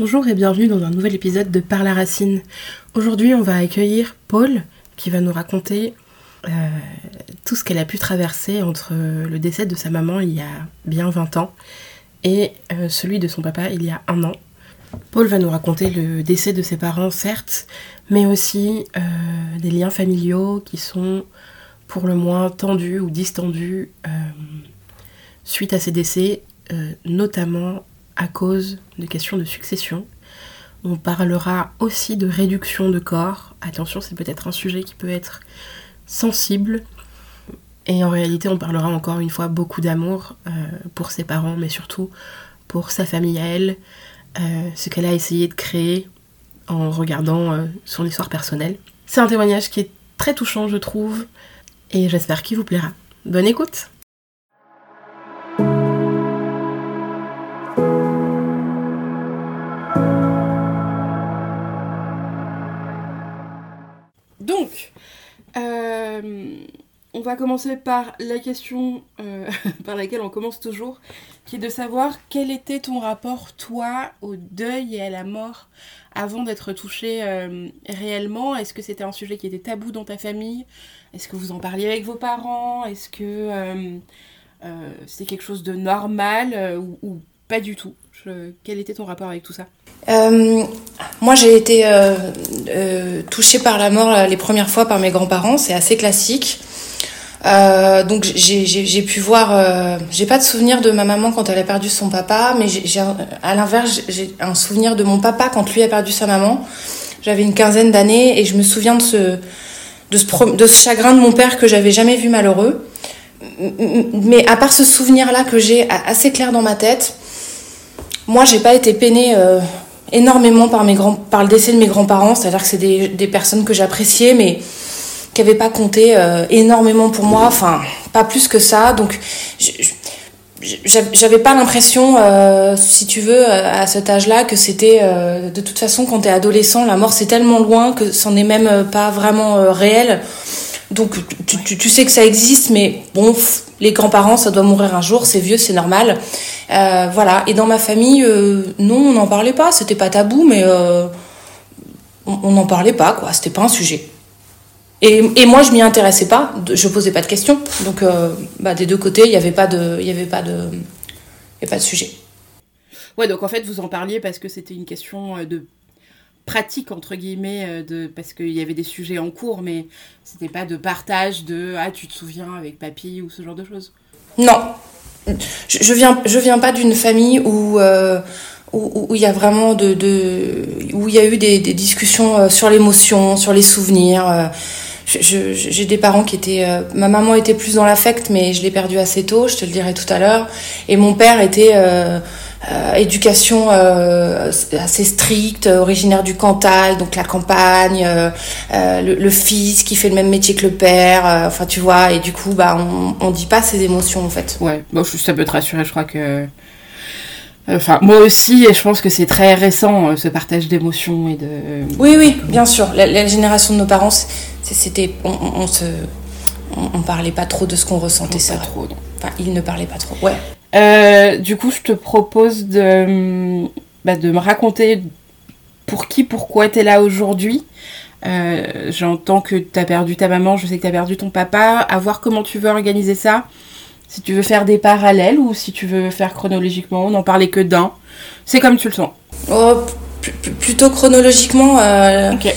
Bonjour et bienvenue dans un nouvel épisode de Par la Racine. Aujourd'hui, on va accueillir Paul qui va nous raconter euh, tout ce qu'elle a pu traverser entre le décès de sa maman il y a bien 20 ans et euh, celui de son papa il y a un an. Paul va nous raconter le décès de ses parents, certes, mais aussi euh, des liens familiaux qui sont pour le moins tendus ou distendus suite à ces décès, notamment à cause de questions de succession. On parlera aussi de réduction de corps. Attention, c'est peut-être un sujet qui peut être sensible. Et en réalité, on parlera encore une fois beaucoup d'amour euh, pour ses parents, mais surtout pour sa famille à elle, euh, ce qu'elle a essayé de créer en regardant euh, son histoire personnelle. C'est un témoignage qui est très touchant, je trouve, et j'espère qu'il vous plaira. Bonne écoute on va commencer par la question euh, par laquelle on commence toujours, qui est de savoir quel était ton rapport, toi, au deuil et à la mort avant d'être touché euh, réellement? Est-ce que c'était un sujet qui était tabou dans ta famille? Est-ce que vous en parliez avec vos parents? Est-ce que euh, c'était quelque chose de normal ou, pas du tout? Quel était ton rapport avec tout ça moi, j'ai été touchée par la mort les premières fois par mes grands-parents. C'est assez classique. Euh, donc j'ai pu voir, euh, j'ai pas de souvenir de ma maman quand elle a perdu son papa, mais à l'inverse j'ai un souvenir de mon papa quand lui a perdu sa maman. J'avais une quinzaine d'années et je me souviens de ce de ce, chagrin de mon père que j'avais jamais vu malheureux. Mais à part ce souvenir là que j'ai assez clair dans ma tête, moi j'ai pas été peinée euh, énormément par mes grands par le décès de mes grands-parents, c'est-à-dire que c'est des, des personnes que j'appréciais, mais qui n'avait pas compté euh, énormément pour moi, enfin pas plus que ça. Donc j'avais pas l'impression, euh, si tu veux, à cet âge-là, que c'était euh, de toute façon quand t'es adolescent, la mort c'est tellement loin que c'en est même pas vraiment réel. Donc tu, sais que ça existe, mais bon, les grands-parents, ça doit mourir un jour, c'est vieux, c'est normal. voilà. Et dans ma famille, non, on n'en parlait pas. C'était pas tabou, mais on n'en parlait pas, quoi. C'était pas un sujet. Et, moi, je m'y intéressais pas, je posais pas de questions. Donc, euh, bah, des deux côtés, il n'y avait pas de, il y avait pas de, y pas de sujet. Ouais, donc en fait, vous en parliez parce que c'était une question euh, de pratique entre guillemets, euh, de parce qu'il y avait des sujets en cours, mais c'était pas de partage de ah tu te souviens avec papy ou ce genre de choses. Non, je, je viens, je viens pas d'une famille où où il y a vraiment de, où il y a eu des, discussions sur l'émotion, sur les souvenirs j'ai des parents qui étaient. Euh, ma maman était plus dans l'affect, mais je l'ai perdue assez tôt, je te le dirai tout à l'heure. Et mon père était. Euh, euh éducation euh, assez stricte, originaire du Cantal, donc la campagne, le, le, fils qui fait le même métier que le père, enfin tu vois, et du coup bah on, on dit pas ses émotions en fait. Ouais, bon ça peut te rassurer, je crois que Enfin, moi aussi, et je pense que c'est très récent, ce partage d'émotions et de. Oui, oui, bien sûr. La, génération de nos parents, c'était, on, on, se, on, parlait pas trop de ce qu'on ressentait, ça. Pas trop, Enfin, ils ne parlaient pas trop. Ouais. Euh, du coup, je te propose de, bah, de me raconter pour qui, pourquoi tu es là aujourd'hui. Euh, j'entends que tu as perdu ta maman, je sais que tu as perdu ton papa. À voir comment tu veux organiser ça. Si tu veux faire des parallèles ou si tu veux faire chronologiquement, on n'en parlait que d'un. C'est comme tu le sens. Oh, plutôt chronologiquement. Euh, ok.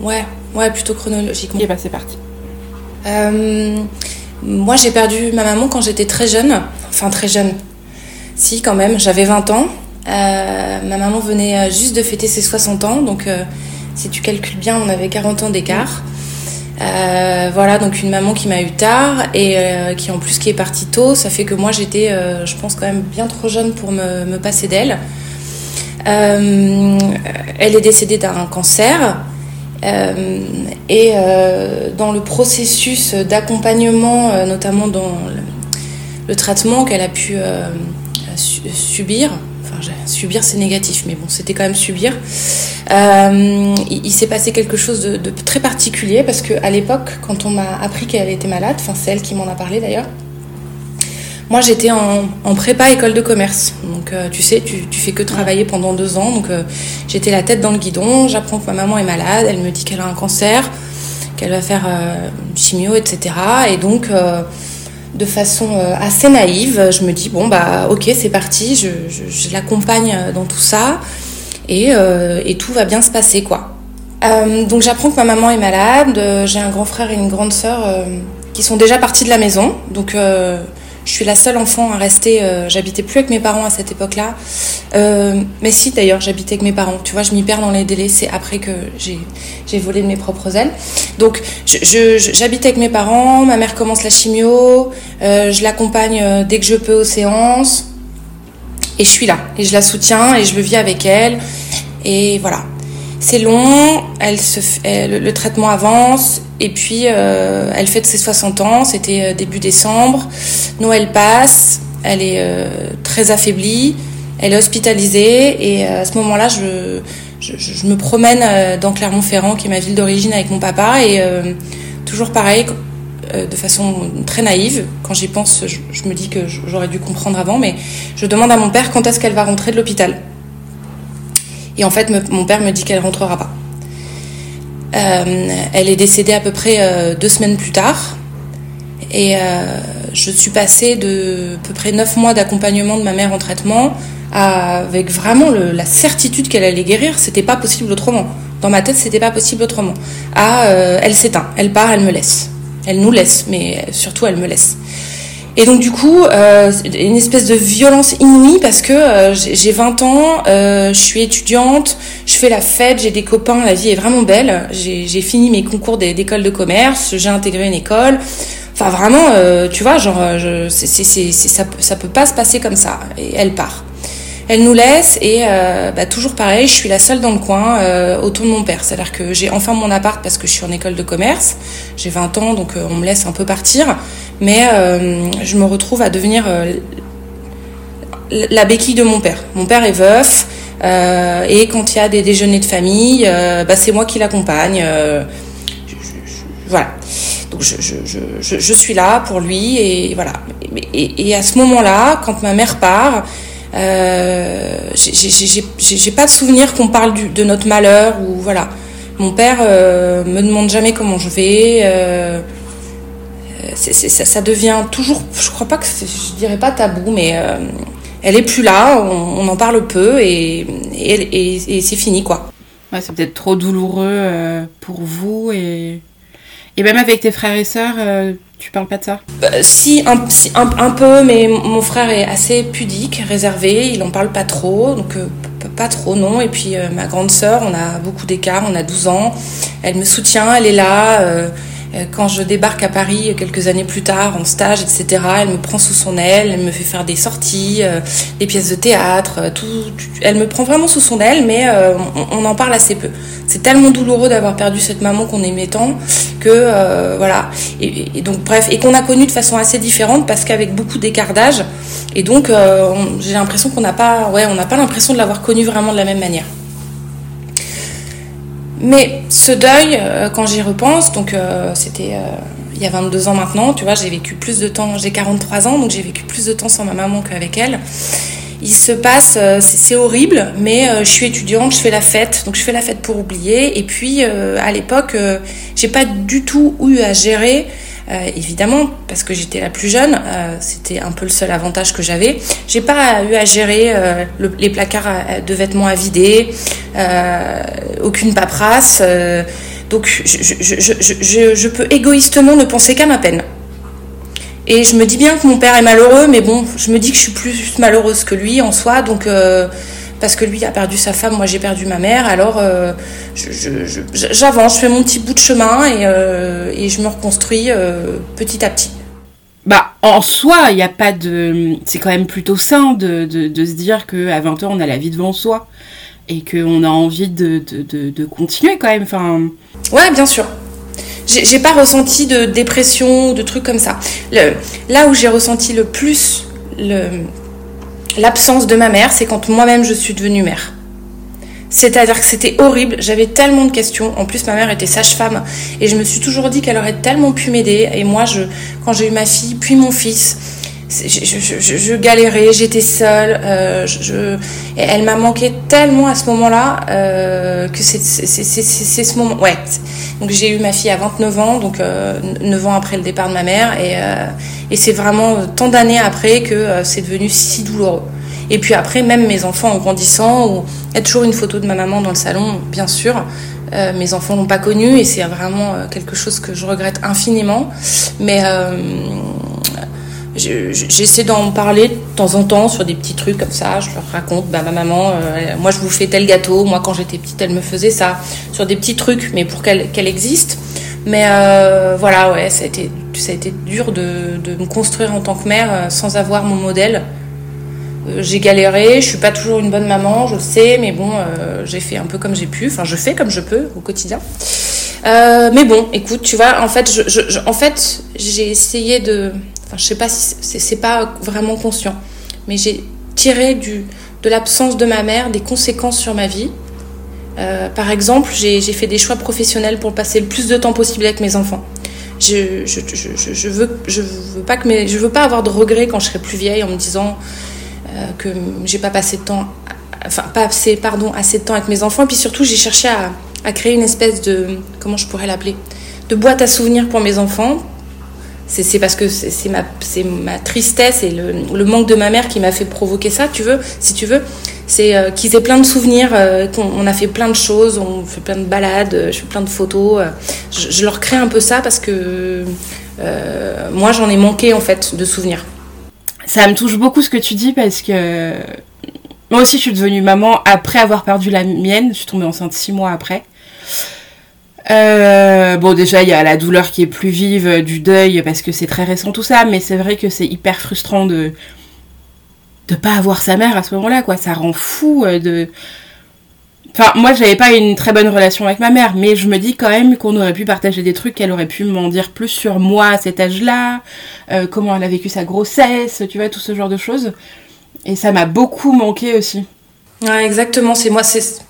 ouais, Ouais, plutôt chronologiquement. Et bah c'est parti. Euh, moi j'ai perdu ma maman quand j'étais très jeune. Enfin très jeune. Si quand même, j'avais 20 ans. Euh, ma maman venait euh, juste de fêter ses 60 ans. Donc si tu calcules bien, on avait 40 ans d'écart. voilà, donc une maman qui m'a eu tard et qui en plus qui est partie tôt, ça fait que moi j'étais, je pense quand même bien trop jeune pour me passer d'elle. elle est décédée d'un cancer. Euh, et euh, dans le processus d'accompagnement, euh, notamment dans le, traitement qu'elle a pu subir, enfin subir c'est négatif, mais bon c'était quand même subir, il, s'est passé quelque chose de, très particulier parce qu'à l'époque, quand on m'a appris qu'elle était malade, enfin c'est elle qui m'en a parlé d'ailleurs, Moi, j'étais en, prépa école de commerce. Donc, euh, tu sais, tu, fais que travailler pendant deux ans. Donc, euh, j'étais la tête dans le guidon. J'apprends que ma maman est malade. Elle me dit qu'elle a un cancer, qu'elle va faire euh, chimio, etc. Et donc, de façon assez naïve, je me dis bon bah ok, c'est parti. Je, je, l'accompagne dans tout ça et, et, tout va bien se passer quoi. donc, j'apprends que ma maman est malade. J'ai un grand frère et une grande sœur qui sont déjà partis de la maison. Donc je suis la seule enfant à rester. Euh, j'habitais plus avec mes parents à cette époque-là. Euh, mais si, d'ailleurs, j'habitais avec mes parents. Tu vois, je m'y perds dans les délais. C'est après que j'ai volé de mes propres ailes. Donc, j'habite avec mes parents. Ma mère commence la chimio. Euh, je l'accompagne dès que je peux aux séances. Et je suis là. Et je la soutiens et je vis avec elle. Et voilà. C'est long, elle se le, traitement avance, et puis euh, elle fête ses 60 ans, c'était euh, début décembre. Noël passe, elle est euh, très affaiblie, elle est hospitalisée, et à ce moment-là, je, je, me promène dans Clermont-Ferrand, qui est ma ville d'origine, avec mon papa, et toujours pareil, de façon très naïve. Quand j'y pense, je, me dis que j'aurais dû comprendre avant, mais je demande à mon père quand est-ce qu'elle va rentrer de l'hôpital. Et en fait, mon père me dit qu'elle rentrera pas. Euh, elle est décédée à peu près euh, deux semaines plus tard. Et euh, je suis passée de à peu près neuf mois d'accompagnement de ma mère en traitement avec vraiment la certitude qu'elle allait guérir. C'était pas possible autrement. Dans ma tête, c'était pas possible autrement. À elle s'éteint, elle part, elle me laisse. Elle nous laisse, mais surtout elle me laisse. Et donc du coup, euh, une espèce de violence inouïe parce que euh, j'ai 20 ans, euh, je suis étudiante, je fais la fête, j'ai des copains, la vie est vraiment belle. J'ai fini mes concours d'école de commerce, j'ai intégré une école. Enfin vraiment, tu vois, genre, je, c ça, ça peut pas se passer comme ça. Et elle part. Elle nous laisse et bah, toujours pareil, je suis la seule dans le coin autour de mon père. C'est-à-dire que j'ai enfin mon appart parce que je suis en école de commerce. J'ai 20 ans, donc on me laisse un peu partir mais euh, je me retrouve à devenir euh, la béquille de mon père. Mon père est veuf, euh, et quand il y a des déjeuners de famille, bah, c'est moi qui l'accompagne. voilà. Donc je, suis là pour lui, et voilà. Et, à ce moment-là, quand ma mère part, j'ai pas de souvenir qu'on parle de notre malheur ou voilà. Mon père me demande jamais comment je vais ça, devient toujours, je crois pas que, je dirais pas tabou, mais euh, elle est plus là, on, en parle peu et, et, c'est fini quoi. Ouais, c'est peut-être trop douloureux euh, pour vous et, et même avec tes frères et sœurs, euh, tu parles pas de ça? Bah, si, un, un, peu, mais mon frère est assez pudique, réservé, il en parle pas trop, donc pas trop non. Et puis ma grande sœur, on a beaucoup d'écart, on a 12 ans, elle me soutient, elle est là euh, quand je débarque à Paris quelques années plus tard en stage, etc., elle me prend sous son aile, elle me fait faire des sorties, euh, des pièces de théâtre, euh, tout, elle me prend vraiment sous son aile, mais on, en parle assez peu. C'est tellement douloureux d'avoir perdu cette maman qu'on aimait tant que voilà. Et, donc bref, et qu'on a connu de façon assez différente parce qu'avec beaucoup d'écart d'âge, et donc j'ai l'impression qu'on n'a pas, ouais, on n'a pas l'impression de l'avoir connue vraiment de la même manière. Mais ce deuil, euh, quand j'y repense, donc euh, c'était euh, il y a 22 ans maintenant, tu vois, j'ai vécu plus de temps, j'ai 43 ans, donc j'ai vécu plus de temps sans ma maman qu'avec elle. Il se passe, c'est horrible, mais je suis étudiante, je fais la fête, donc je fais la fête pour oublier. Et puis à l'époque, j'ai pas du tout eu à gérer euh, évidemment, parce que j'étais la plus jeune, euh, c'était un peu le seul avantage que j'avais. J'ai pas eu à gérer euh, les placards de vêtements à vider, aucune paperasse. donc je, peux égoïstement ne penser qu'à ma peine. Et je me dis bien que mon père est malheureux, mais bon, je me dis que je suis plus malheureuse que lui en soi, donc parce que lui a perdu sa femme, moi j'ai perdu ma mère. Alors euh, j'avance, je, fais mon petit bout de chemin et, euh, et je me reconstruis euh, petit à petit. Bah, en soi, il n'y a pas de. C'est quand même plutôt sain de, de, se dire qu'à 20 ans, on a la vie devant soi et qu'on a envie de, de, continuer quand même. Enfin... Ouais, bien sûr. J'ai pas ressenti de dépression ou de trucs comme ça. Le, là où j'ai ressenti le plus le, l'absence de ma mère, c'est quand moi-même je suis devenue mère. C'est-à-dire que c'était horrible, j'avais tellement de questions. En plus, ma mère était sage-femme et je me suis toujours dit qu'elle aurait tellement pu m'aider. Et moi, je, quand j'ai eu ma fille, puis mon fils, je, galérais, j'étais seule. Euh, je, elle m'a manqué tellement à ce moment-là euh, que c'est ce moment. Ouais. Donc j'ai eu ma fille à 29 ans, donc euh, 9 ans après le départ de ma mère, et, euh, et c'est vraiment tant d'années après que euh, c'est devenu si douloureux. Et puis après, même mes enfants en grandissant, il y a toujours une photo de ma maman dans le salon, bien sûr. Euh, mes enfants l'ont pas connue et c'est vraiment quelque chose que je regrette infiniment. Mais J'essaie d'en parler de temps en temps sur des petits trucs comme ça. Je leur raconte, bah, ma maman, euh, moi je vous fais tel gâteau, moi quand j'étais petite elle me faisait ça, sur des petits trucs, mais pour qu'elle qu'elle existe. Mais euh, voilà, ouais, ça a été, ça a été dur de, de me construire en tant que mère euh, sans avoir mon modèle. j'ai galéré, je suis pas toujours une bonne maman, je sais, mais bon, j'ai fait un peu comme j'ai pu. Enfin, je fais comme je peux au quotidien. mais bon, écoute, tu vois, en fait, je, je en fait, j'ai essayé de je sais pas si c'est pas vraiment conscient, mais j'ai tiré de l'absence de ma mère des conséquences sur ma vie. Euh, par exemple, j'ai fait des choix professionnels pour passer le plus de temps possible avec mes enfants. Je, je, je, je veux pas que mes, je veux pas avoir de regrets quand je serai plus vieille en me disant euh, que j'ai pas passé de temps, enfin pas assez, pardon, assez de temps avec mes enfants. Et puis surtout, j'ai cherché à, à créer une espèce de, comment je pourrais l'appeler, de boîte à souvenirs pour mes enfants c'est parce que c'est ma, tristesse et le, manque de ma mère qui m'a fait provoquer ça, tu veux, si tu veux. C'est euh, qu'ils aient plein de souvenirs, euh, qu'on a fait plein de choses, on fait plein de balades, euh, je fais plein de photos. Je, leur crée un peu ça parce que moi j'en ai manqué en fait de souvenirs. Ça me touche beaucoup ce que tu dis parce que moi aussi je suis devenue maman après avoir perdu la mienne. Je suis tombée enceinte six mois après. Euh, bon, déjà, il y a la douleur qui est plus vive euh, du deuil parce que c'est très récent tout ça, mais c'est vrai que c'est hyper frustrant de de pas avoir sa mère à ce moment-là, quoi. Ça rend fou euh, de. Enfin, moi, j'avais pas une très bonne relation avec ma mère, mais je me dis quand même qu'on aurait pu partager des trucs, qu'elle aurait pu m'en dire plus sur moi à cet âge-là, comment elle a vécu sa grossesse, tu vois, tout ce genre de choses. Et ça m'a beaucoup manqué aussi. Ouais, exactement. C'est moi, c'est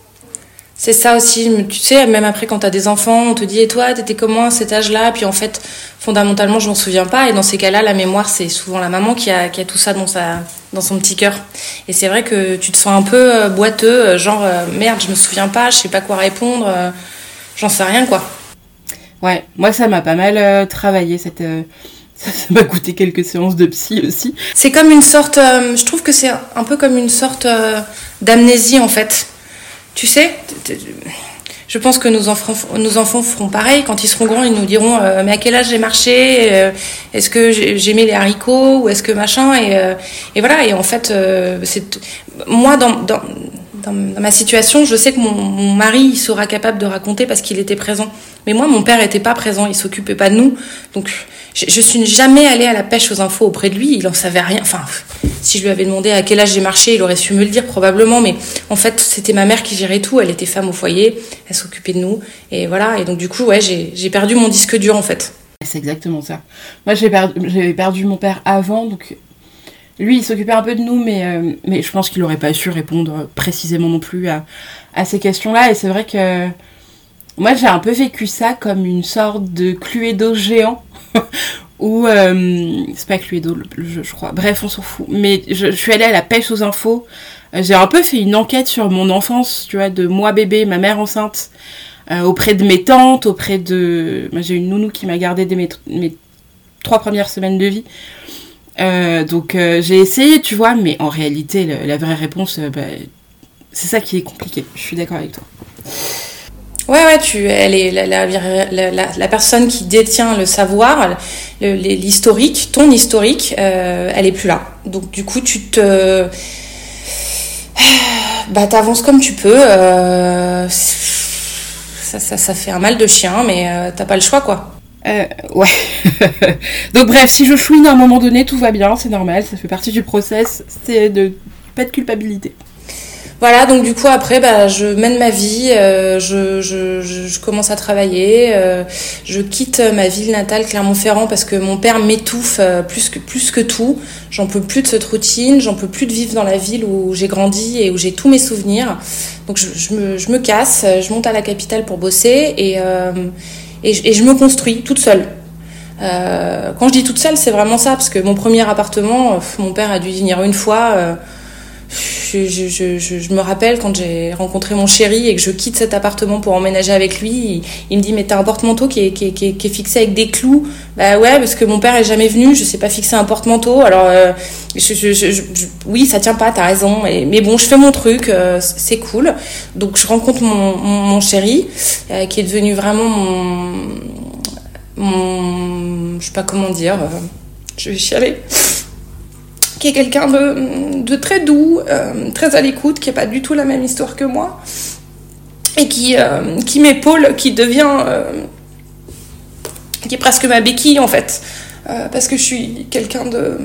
c'est ça aussi, tu sais, même après quand t'as des enfants, on te dit et toi, t'étais comment à cet âge-là? Puis en fait, fondamentalement, je m'en souviens pas. Et dans ces cas-là, la mémoire, c'est souvent la maman qui a, qui a tout ça dans sa, dans son petit cœur. Et c'est vrai que tu te sens un peu euh, boiteux, euh, genre euh, merde, je me souviens pas, je sais pas quoi répondre, j'en sais rien quoi. Ouais, moi ça m'a pas mal travaillé cette. Ça m'a coûté quelques séances de psy aussi. C'est comme une sorte, je trouve que c'est un peu comme une sorte d'amnésie en fait tu sais, je pense que nos enfants, nos enfants feront pareil. Quand ils seront grands, ils nous diront euh, Mais à quel âge j'ai marché euh, Est-ce que j'ai mis les haricots Ou est-ce que machin et, euh, et, voilà. Et en fait, c'est moi, dans, dans, dans, ma situation, je sais que mon, mari sera capable de raconter parce qu'il était présent. Mais moi, mon père n'était pas présent. Il s'occupait pas de nous. Donc, je, je suis jamais allée à la pêche aux infos auprès de lui. Il en savait rien. Enfin, si je lui avais demandé à quel âge j'ai marché, il aurait su me le dire probablement. Mais en fait, c'était ma mère qui gérait tout. Elle était femme au foyer. Elle s'occupait de nous. Et voilà. Et donc, du coup, ouais, j'ai perdu mon disque dur, en fait. C'est exactement ça. Moi, j'avais perdu, perdu mon père avant. Donc, lui, il s'occupait un peu de nous. Mais, euh, je pense qu'il n'aurait pas su répondre précisément non plus à, ces questions-là. Et c'est vrai que moi, j'ai un peu vécu ça comme une sorte de Cluedo géant. Ou euh, c'est pas Cluedo, je, crois. Bref, on s'en fout. Mais je, suis allée à la pêche aux infos. Euh, j'ai un peu fait une enquête sur mon enfance, tu vois, de moi bébé, ma mère enceinte, auprès de mes tantes, auprès de. J'ai une nounou qui m'a gardé dès mes, mes, trois premières semaines de vie. Donc j'ai essayé, tu vois, mais en réalité, la, vraie réponse, bah, c'est ça qui est compliqué. Je suis d'accord avec toi. Ouais, ouais, tu, elle est la, la, personne qui détient le savoir, l'historique, ton historique, euh, elle est plus là. Donc du coup, tu te, bah, t'avances comme tu peux. Euh, ça, ça, ça, fait un mal de chien, mais euh, t'as pas le choix, quoi. Euh, ouais. Donc bref, si je chouine à un moment donné, tout va bien, c'est normal, ça fait partie du process, c'est de pas de culpabilité. Voilà, donc du coup après, bah, je mène ma vie, euh, je, je, commence à travailler, euh, je quitte ma ville natale Clermont-Ferrand parce que mon père m'étouffe plus que plus que tout. J'en peux plus de cette routine, j'en peux plus de vivre dans la ville où j'ai grandi et où j'ai tous mes souvenirs. Donc je, je, me, je me casse, je monte à la capitale pour bosser et, et, et je me construis toute seule. quand je dis toute seule, c'est vraiment ça, parce que mon premier appartement, mon père a dû venir une fois je, je, je, je, me rappelle quand j'ai rencontré mon chéri et que je quitte cet appartement pour emménager avec lui, il, me dit mais t'as un porte-manteau qui est, qui, est, qui, est, fixé avec des clous. Bah ouais, parce que mon père est jamais venu, je sais pas fixer un porte-manteau. Alors euh, oui, ça tient pas, t'as raison. Mais bon, je fais mon truc, euh, c'est cool. Donc je rencontre mon, mon, chéri euh, qui est devenu vraiment mon, mon, je sais pas comment dire, je vais chialer qui est quelqu'un de, très doux, euh, très à l'écoute, qui n'a pas du tout la même histoire que moi, et qui, euh, qui m'épaule, qui devient. Euh, qui est presque ma béquille en fait, parce que je suis quelqu'un de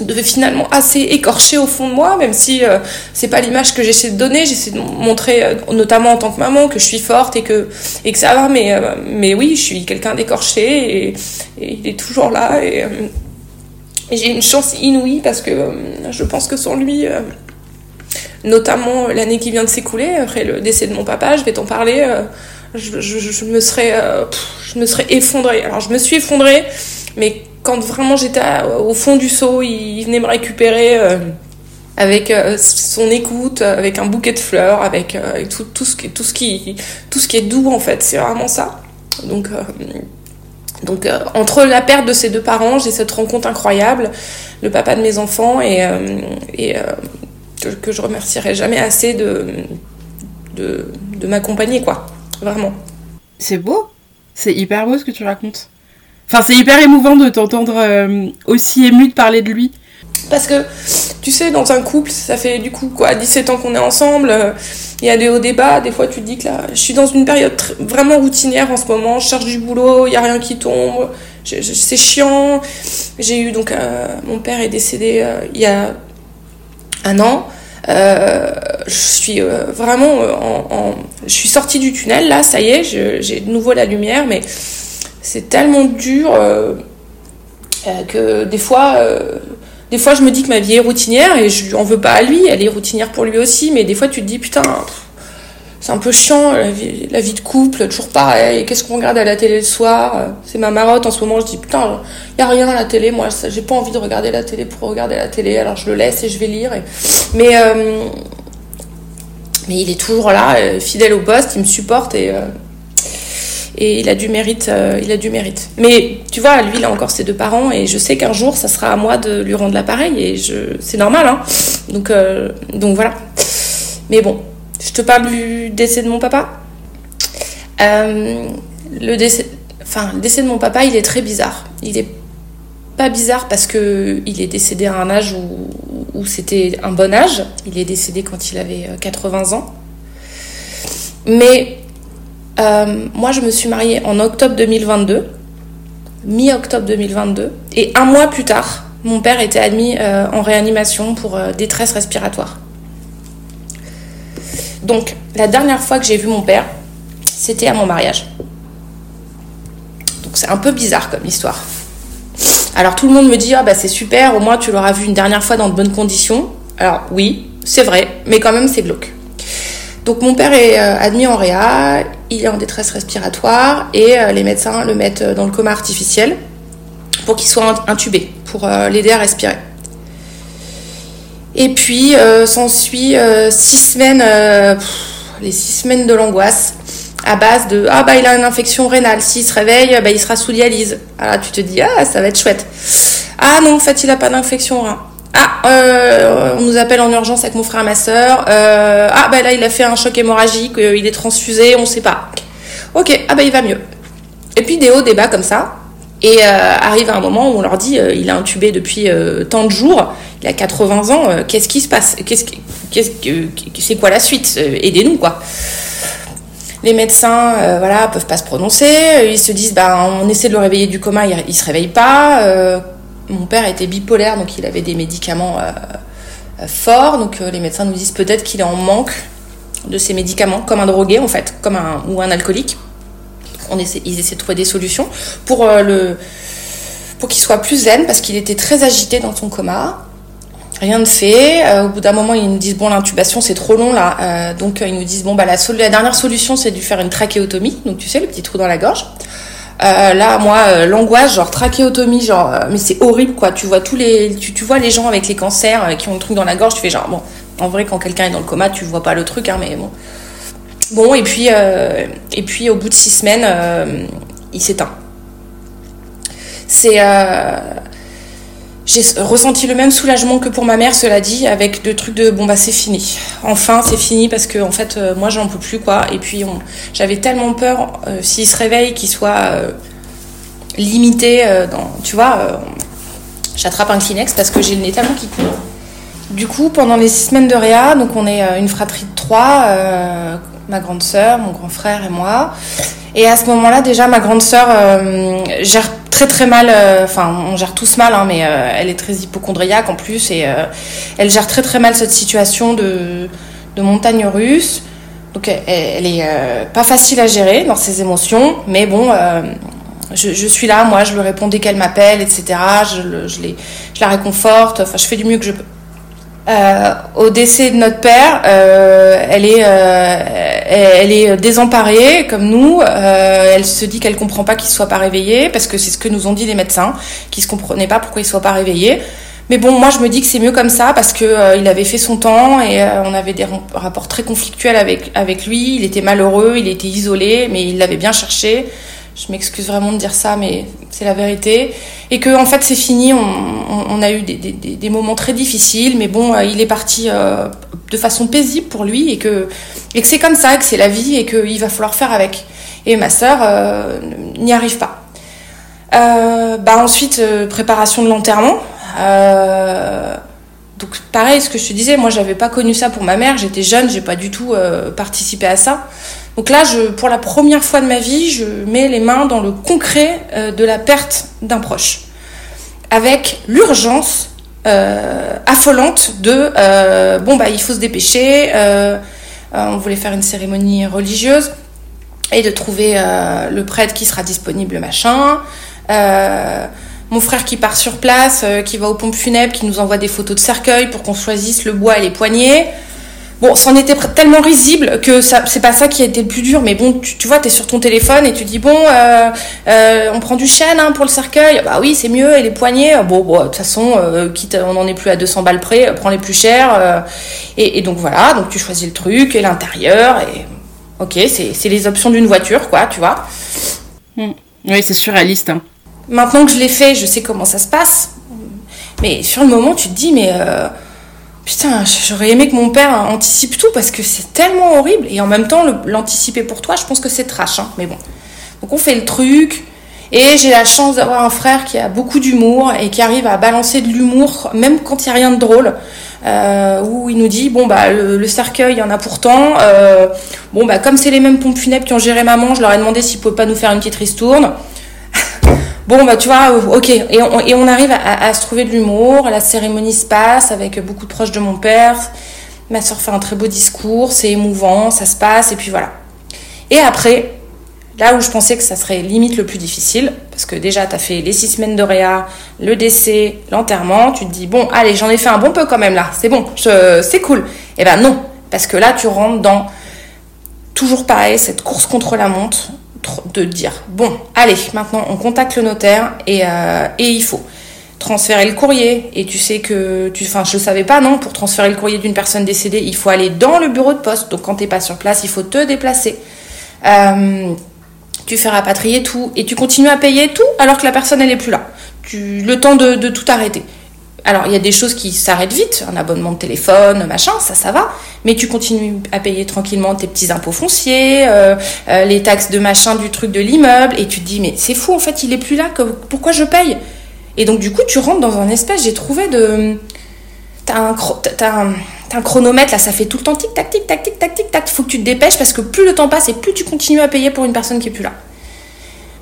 de finalement assez écorché au fond de moi, même si c'est pas l'image que j'essaie de donner, j'essaie de montrer, notamment en tant que maman, que je suis forte et que, et que ça va, mais, mais oui, je suis quelqu'un d'écorché et, et, il est toujours là et j'ai une chance inouïe parce que euh, je pense que sans lui, euh, notamment l'année qui vient de s'écouler, après le décès de mon papa, je vais t'en parler, euh, je, me serais, je me serais effondrée. Alors je me suis effondrée, mais quand vraiment j'étais au fond du seau, il, venait me récupérer avec son écoute, avec un bouquet de fleurs, avec, tout, tout, ce qui, tout, ce qui, tout ce qui est doux en fait, c'est vraiment ça. Donc donc euh, entre la perte de ces deux parents, j'ai cette rencontre incroyable, le papa de mes enfants, et, euh, euh, que, je remercierai jamais assez de, de, de m'accompagner, quoi. Vraiment. C'est beau. C'est hyper beau ce que tu racontes. Enfin, c'est hyper émouvant de t'entendre aussi ému de parler de lui. Parce que, tu sais, dans un couple, ça fait du coup quoi, 17 ans qu'on est ensemble, euh, il y a des hauts débats, des fois tu te dis que là, je suis dans une période vraiment routinière en ce moment, je cherche du boulot, il n'y a rien qui tombe, c'est chiant. J'ai eu donc, euh, mon père est décédé euh, il y a un an. je suis vraiment en, je suis sortie du tunnel là, ça y est, j'ai de nouveau la lumière, mais c'est tellement dur que des fois des fois, je me dis que ma vie est routinière et je en veux pas à lui, elle est routinière pour lui aussi, mais des fois, tu te dis, putain, c'est un peu chiant, la vie, de couple, toujours pareil, qu'est-ce qu'on regarde à la télé le soir? C'est ma marotte en ce moment, je dis, putain, il a rien à la télé, moi, j'ai pas envie de regarder la télé pour regarder la télé, alors je le laisse et je vais lire. Mais, euh, mais il est toujours là, euh, fidèle au poste, il me supporte et. Euh, et il a du mérite, euh, il a du mérite. Mais tu vois, lui, il a encore ses deux parents et je sais qu'un jour, ça sera à moi de lui rendre l'appareil et je, c'est normal, hein. Donc, euh, donc voilà. Mais bon, je te parle du décès de mon papa. Euh, le décès, enfin, le décès de mon papa, il est très bizarre. Il est pas bizarre parce que il est décédé à un âge où, où c'était un bon âge. Il est décédé quand il avait 80 ans. Mais euh, moi, je me suis mariée en octobre 2022, mi-octobre 2022, et un mois plus tard, mon père était admis euh, en réanimation pour euh, détresse respiratoire. Donc, la dernière fois que j'ai vu mon père, c'était à mon mariage. Donc, c'est un peu bizarre comme histoire. Alors, tout le monde me dit Ah, bah c'est super, au moins tu l'auras vu une dernière fois dans de bonnes conditions. Alors, oui, c'est vrai, mais quand même, c'est glauque. Donc mon père est euh, admis en réa, il est en détresse respiratoire et euh, les médecins le mettent euh, dans le coma artificiel pour qu'il soit intubé, pour l'aider à respirer. Et puis s'ensuit six semaines, les six semaines de l'angoisse à base de ah bah il a une infection rénale, s'il se réveille, bah, il sera sous dialyse. Alors tu te dis ah ça va être chouette. Ah non en fait il a pas d'infection rein. Ah, euh, on nous appelle en urgence avec mon frère et ma soeur. Euh, ah, bah là, il a fait un choc hémorragique, euh, il est transfusé, on sait pas. Ok, ah bah il va mieux. Et puis des hauts, des bas comme ça. Et arrive un moment où on leur dit, il a intubé depuis tant de jours, il a 80 ans, qu'est-ce qui se passe? Qu'est-ce qu'est-ce c'est quoi la suite? Aidez-nous quoi. Les médecins, voilà, peuvent pas se prononcer. Ils se disent, bah, on essaie de le réveiller du coma, il, il se réveille pas mon père était bipolaire, donc il avait des médicaments euh, euh, forts. Donc euh, les médecins nous disent peut-être qu'il est en manque de ces médicaments, comme un drogué en fait, comme un ou un alcoolique. On essaie, ils essaient de trouver des solutions pour pour qu'il soit plus zen parce qu'il était très agité dans son coma. Rien de fait. au bout d'un moment, ils nous disent bon, l'intubation c'est trop long là, donc ils nous disent bon bah la, la dernière solution c'est de lui faire une trachéotomie, donc tu sais le petit trou dans la gorge. Euh, là, moi, euh, l'angoisse, genre trachéotomie, genre, euh, mais c'est horrible, quoi. Tu vois tous les, vois les gens avec les cancers qui ont le truc dans la gorge, tu fais genre, bon, en vrai, quand quelqu'un est dans le coma, tu vois pas le truc, hein, mais bon. Bon, et puis, et puis au bout de six semaines, il s'éteint. C'est, j'ai ressenti le même soulagement que pour ma mère, cela dit, avec le truc de bon bah c'est fini. Enfin, c'est fini parce que en fait, euh, moi j'en peux plus quoi. Et puis j'avais tellement peur euh, s'il se réveille qu'il soit euh, limité euh, dans, tu vois, j'attrape un Kleenex parce que j'ai le nez qui coule. Du coup, pendant les six semaines de réa, donc on est une fratrie de trois, ma grande sœur, mon grand frère et moi. Et à ce moment-là, déjà, ma grande sœur euh, gère très très mal, euh, enfin on gère tous mal, hein, mais euh, elle est très hypochondriaque en plus, et elle gère très très mal cette situation de, montagne russe. Donc elle, elle est pas facile à gérer dans ses émotions, mais bon, je, suis là, moi je lui réponds dès qu'elle m'appelle, etc. Je la réconforte, enfin je fais du mieux que je peux. Euh, au décès de notre père, euh, elle est, euh, elle est désemparée comme nous. Euh, elle se dit qu'elle comprend pas qu'il soit pas réveillé parce que c'est ce que nous ont dit les médecins, qui se comprenaient pas pourquoi il soit pas réveillé. Mais bon, moi je me dis que c'est mieux comme ça parce que euh, il avait fait son temps et euh, on avait des rapports très conflictuels avec avec lui. Il était malheureux, il était isolé, mais il l'avait bien cherché. Je m'excuse vraiment de dire ça, mais c'est la vérité. Et que en fait c'est fini. On, a eu des, des- des- moments très difficiles, mais bon, euh, il est parti euh, de façon paisible pour lui et que et c'est comme ça, que c'est la vie et qu'il va falloir faire avec. Et ma sœur euh, n'y arrive pas. Bah ensuite préparation de l'enterrement. Donc pareil, ce que je te disais, moi j'avais pas connu ça pour ma mère, j'étais jeune, j'ai pas du tout participé à ça. Donc là, je, pour la première fois de ma vie, je mets les mains dans le concret euh, de la perte d'un proche, avec l'urgence euh, affolante de euh, bon bah il faut se dépêcher. on voulait faire une cérémonie religieuse et de trouver le prêtre qui sera disponible, machin. Mon frère qui part sur place, qui va aux pompes funèbres, qui nous envoie des photos de cercueil pour qu'on choisisse le bois et les poignées. Bon, c'en était tellement risible que ça, c'est pas ça qui a été le plus dur, mais bon, tu, tu vois, t'es sur ton téléphone et tu dis bon, euh, euh, on prend du chêne hein, pour le cercueil. Bah oui, c'est mieux. Et les poignées, bon, bon, de toute façon, euh, quitte, on n'en est plus à 200 balles près, prends les plus chers. et, et donc voilà, donc tu choisis le truc et l'intérieur et ok, c'est c'est les options d'une voiture, quoi, tu vois. Oui, c'est surréaliste. Hein. Maintenant que je l'ai fait, je sais comment ça se passe. Mais sur le moment, tu te dis, mais putain, j'aurais aimé que mon père anticipe tout parce que c'est tellement horrible. Et en même temps, l'anticiper pour toi, je pense que c'est trash. Hein, mais bon. Donc on fait le truc. Et j'ai la chance d'avoir un frère qui a beaucoup d'humour et qui arrive à balancer de l'humour, même quand il n'y a rien de drôle. Euh, où il nous dit bon bah le, cercueil il y en a pourtant euh, bon bah comme c'est les mêmes pompes funèbres qui ont géré maman je leur ai demandé s'ils pouvaient pas nous faire une petite ristourne Bon, bah, tu vois, euh, ok. Et on, arrive à, se trouver de l'humour. La cérémonie se passe avec beaucoup de proches de mon père. Ma soeur fait un très beau discours. C'est émouvant, ça se passe. Et puis voilà. Et après, là où je pensais que ça serait limite le plus difficile, parce que déjà, tu as fait les six semaines de le décès, l'enterrement. Tu te dis, bon, allez, j'en ai fait un bon peu quand même là. C'est bon, c'est cool. Et ben non. Parce que là, tu rentres dans toujours pareil, cette course contre la montre, tr- de dire bon, allez, maintenant on contacte le notaire et, euh, et il faut transférer le courrier. Et tu sais que, tu, enfin, je le savais pas, non, pour transférer le courrier d'une personne décédée, il faut aller dans le bureau de poste. Donc quand t'es pas sur place, il faut te déplacer. Euh, tu fais rapatrier tout et tu continues à payer tout alors que la personne elle est plus là. Tu, le temps de tout arrêter. Alors, il y a des choses qui s'arrêtent vite, un abonnement de téléphone, machin, ça, ça va. Mais tu continues à payer tranquillement tes petits impôts fonciers, euh, euh, les taxes de machin du truc de l'immeuble, et tu te dis, mais c'est fou, en fait, il est plus là, pourquoi je paye? Et donc, du coup, tu rentres dans un espèce, j'ai trouvé de. T'as un chronomètre, là, ça fait tout le temps tic-tac, tic-tac, tic-tac, tic-tac. Faut que tu te dépêches parce que plus le temps passe et plus tu continues à payer pour une personne qui est plus là.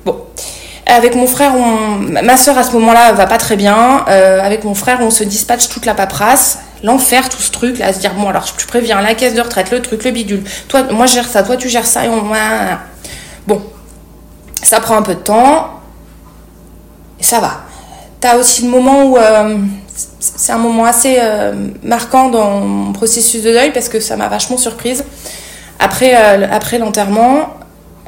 Bon. Avec mon frère, on... ma soeur à ce moment-là va pas très bien. Euh, avec mon frère, on se dispatche toute la paperasse. L'enfer, tout ce truc là, à se dire bon alors je préviens la caisse de retraite, le truc, le bidule. Toi, moi je gère ça, toi tu gères ça et on. Bon, ça prend un peu de temps. Et ça va. T'as aussi le moment où euh, c'est un moment assez euh, marquant dans mon processus de deuil parce que ça m'a vachement surprise. Après, euh, après l'enterrement,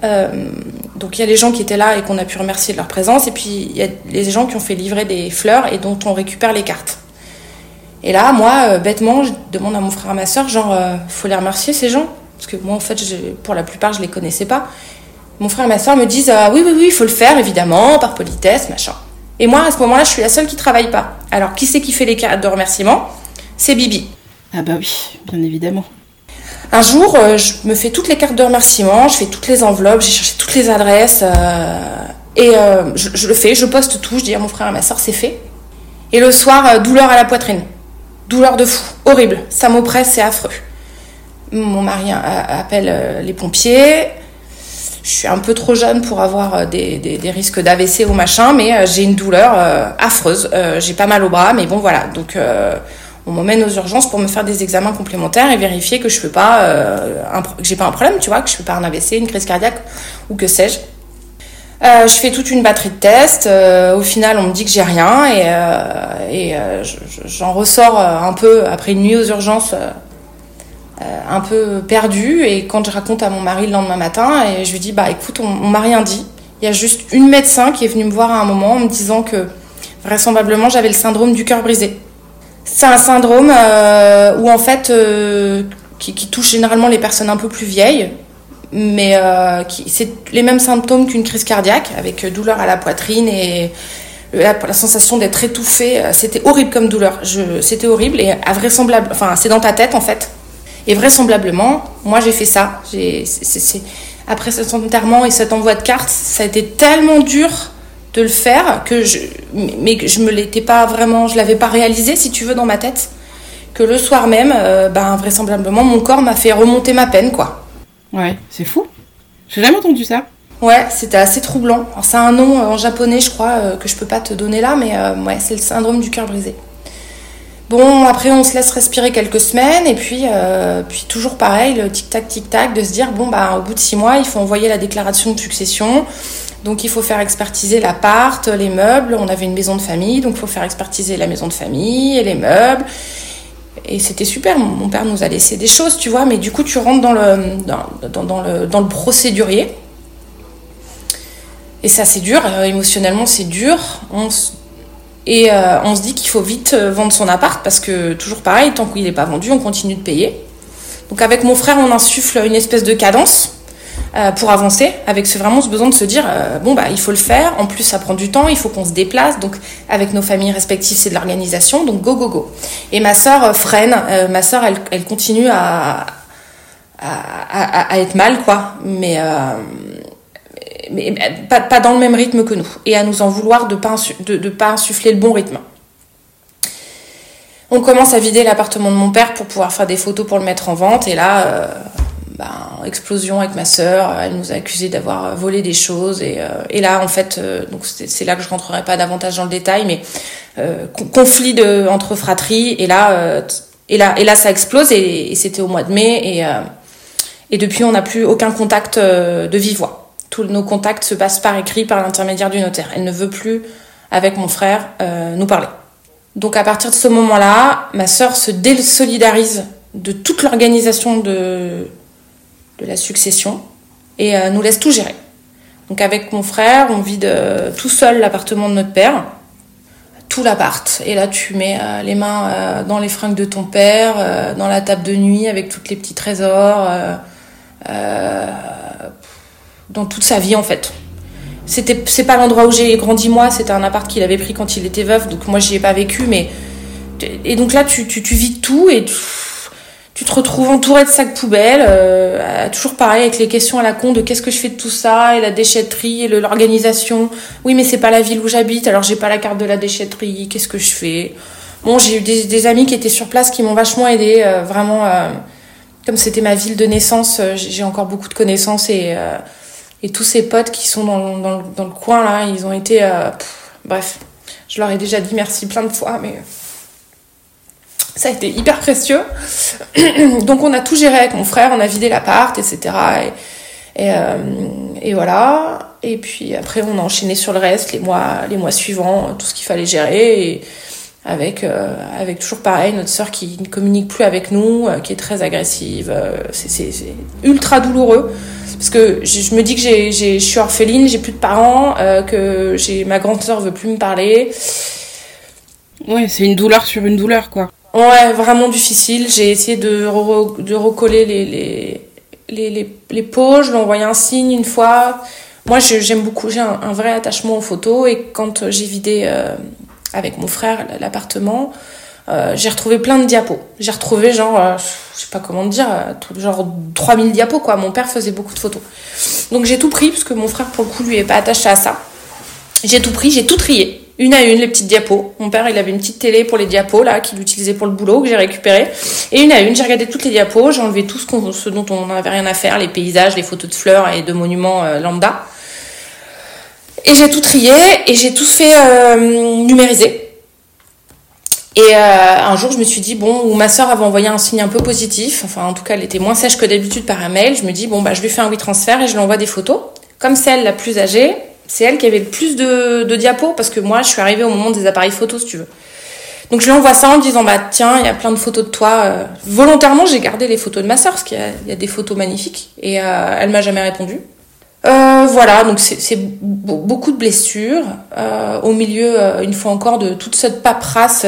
euh, Donc il y a les gens qui étaient là et qu'on a pu remercier de leur présence, et puis il y a les gens qui ont fait livrer des fleurs et dont on récupère les cartes. Et là, moi, euh, bêtement, je demande à mon frère et à ma soeur, genre, euh, faut les remercier ces gens? Parce que moi, en fait, pour la plupart, je les connaissais pas. Mon frère et ma soeur me disent, ah oui, oui, oui, il faut le faire, évidemment, par politesse, machin. Et moi, à ce moment-là, je suis la seule qui travaille pas. Alors, qui c'est qui fait les cartes de remerciement? C'est Bibi. Ah bah oui, bien évidemment. Un jour, euh, je me fais toutes les cartes de remerciement, je fais toutes les enveloppes, j'ai cherché toutes les adresses, et je, le fais, je poste tout, je dis à mon frère à ma soeur, c'est fait. Et le soir, douleur à la poitrine douleur de fou, horrible, ça m'oppresse, c'est affreux. Mon mari appelle euh, les pompiers. Je suis un peu trop jeune pour avoir euh, des, risques d'AVC ou machin, mais euh, j'ai une douleur affreuse. J'ai pas mal au bras, mais bon voilà. Donc on m'emmène aux urgences pour me faire des examens complémentaires et vérifier que je fais pas, que j'ai pas un problème, tu vois, que je fais pas un AVC, une crise cardiaque ou que sais-je. Euh, je fais toute une batterie de tests. Euh, au final, on me dit que j'ai rien et, euh, et j'en ressors un peu après une nuit aux urgences, un peu perdue. Et quand je raconte à mon mari le lendemain matin, et je lui dis bah écoute, on, on m'a rien dit. Il y a juste une médecin qui est venue me voir à un moment en me disant que vraisemblablement j'avais le syndrome du cœur brisé. C'est un syndrome où en fait qui, qui touche généralement les personnes un peu plus vieilles mais euh, c'est les mêmes symptômes qu'une crise cardiaque, avec douleur à la poitrine et la, la sensation d'être étouffé. C'était horrible comme douleur. C'était horrible et vraisemblable. Enfin, c'est dans ta tête en fait. Et vraisemblablement, moi j'ai fait ça. après cet enterrement et cet envoi de cartes, ça a été tellement dur de le faire que je, mais je me l'étais pas vraiment, je l'avais pas réalisé si tu veux dans ma tête, que le soir même, euh, ben vraisemblablement mon corps m'a fait remonter ma peine quoi. Ouais, c'est fou. J'ai jamais entendu ça. Ouais, c'était assez troublant. C'est un nom euh, en japonais, je crois, euh, que je peux pas te donner là, mais euh, ouais, c'est le syndrome du cœur brisé. Bon, après, on se laisse respirer quelques semaines, et puis, puis toujours pareil, le tic-tac, tic-tac, de se dire, bon, bah, au bout de six mois, il faut envoyer la déclaration de succession. Donc, il faut faire expertiser l'appart, les meubles. On avait une maison de famille, donc il faut faire expertiser la maison de famille et les meubles et c'était super. Mon père nous a laissé des choses, tu vois, mais du coup, tu rentres dans le, dans, dans, le, dans le procédurier. Et ça, c'est dur. Euh, émotionnellement, c'est dur. On et euh, on se dit qu'il faut vite euh, vendre son appart parce que, toujours pareil, tant qu'il n'est pas vendu, on continue de payer. Donc, avec mon frère, on insuffle une espèce de cadence. Euh, pour avancer, avec ce, vraiment ce besoin de se dire euh, bon bah il faut le faire. En plus ça prend du temps, il faut qu'on se déplace. Donc avec nos familles respectives c'est de l'organisation. Donc go go go. Et ma sœur euh, freine. ma sœur elle, elle continue à, à, être mal quoi, mais mais pas, pas, dans le même rythme que nous et à nous en vouloir de pas de, de pas insuffler le bon rythme. On commence à vider l'appartement de mon père pour pouvoir faire des photos pour le mettre en vente et là bah, explosion avec ma sœur. Elle nous a accusé d'avoir volé des choses. Et, euh, et là, en fait, euh, donc c'est là que je rentrerai pas davantage dans le détail, mais euh, conflit de, entre fratries. Et là, et là, et là, ça explose. Et, c'était au mois de mai. Et, et depuis, on n'a plus aucun contact de vive voix. Tous nos contacts se passent par écrit, par l'intermédiaire du notaire. Elle ne veut plus, avec mon frère, nous parler. Donc à partir de ce moment-là, ma sœur se désolidarise de toute l'organisation de, de la succession et euh, nous laisse tout gérer. Donc avec mon frère, on vide tout seul l'appartement de notre père, tout l'appart. Et là, tu mets euh, les mains euh, dans les fringues de ton père, dans la table de nuit avec tous les petits trésors, dans toute sa vie en fait. C'était, c'est pas l'endroit où j'ai grandi moi, c'était un appart qu'il avait pris quand il était veuf, donc moi j'y ai pas vécu, mais et donc là tu, tu, tu vis tout et tu te retrouves entouré de sacs poubelles, euh, toujours pareil avec les questions à la con de qu'est-ce que je fais de tout ça et la déchetterie et l'organisation. Oui, mais c'est pas la ville où j'habite, alors j'ai pas la carte de la déchetterie, qu'est-ce que je fais? Bon, j'ai eu des, amis qui étaient sur place qui m'ont vachement aidé, euh, vraiment. Euh, comme c'était ma ville de naissance, j'ai encore beaucoup de connaissances et, et tous ces potes qui sont dans, le coin là, ils ont été. bref, je leur ai déjà dit merci plein de fois, mais ça a été hyper précieux. Donc on a tout géré avec mon frère, on a vidé l'appart, etc. Et, euh, et, voilà. Et puis après on a enchaîné sur le reste, les mois, les mois suivants, tout ce qu'il fallait gérer. Et avec, euh, avec toujours pareil, notre sœur qui ne communique plus avec nous, euh, qui est très agressive. c'est ultra douloureux. parce que je, me dis que je suis orpheline, j'ai plus de parents, que ma grande sœur veut plus me parler. Ouais, c'est une douleur sur une douleur, quoi. Ouais, vraiment difficile. J'ai essayé de, de recoller les, les, les, les, les peaux, je lui ai envoyé un signe une fois. Moi, j'aime beaucoup, j'ai un, vrai attachement aux photos et quand j'ai vidé euh, avec mon frère l'appartement, euh, j'ai retrouvé plein de diapos. J'ai retrouvé genre, euh, je sais pas comment dire, euh, genre 3000 diapos quoi. Mon père faisait beaucoup de photos. Donc j'ai tout pris parce que mon frère pour le coup lui est pas attaché à ça. J'ai tout pris, j'ai tout trié. Une à une les petites diapos. Mon père il avait une petite télé pour les diapos là qu'il utilisait pour le boulot que j'ai récupéré. Et une à une j'ai regardé toutes les diapos, j'ai enlevé tout ce, ce dont on n'avait rien à faire, les paysages, les photos de fleurs et de monuments lambda. Et j'ai tout trié et j'ai tout fait numériser. Et euh, un jour, je me suis dit, bon, où ma sœur avait envoyé un signe un peu positif, enfin en tout cas, elle était moins sèche que d'habitude par un mail, je me dis, bon, bah je lui fais un WeTransfer et je lui envoie des photos. Comme c'est elle la plus âgée, c'est elle qui avait le plus de, de diapos, parce que moi, je suis arrivée au moment des appareils photos, si tu veux. Donc je lui envoie ça en disant, bah tiens, il y a plein de photos de toi. Euh, volontairement, j'ai gardé les photos de ma sœur, parce qu'il y, y, a des photos magnifiques, et euh, elle m'a jamais répondu. Euh, voilà, donc c'est beaucoup de blessures. Euh, au milieu, euh, une fois encore, de toute cette paperasse.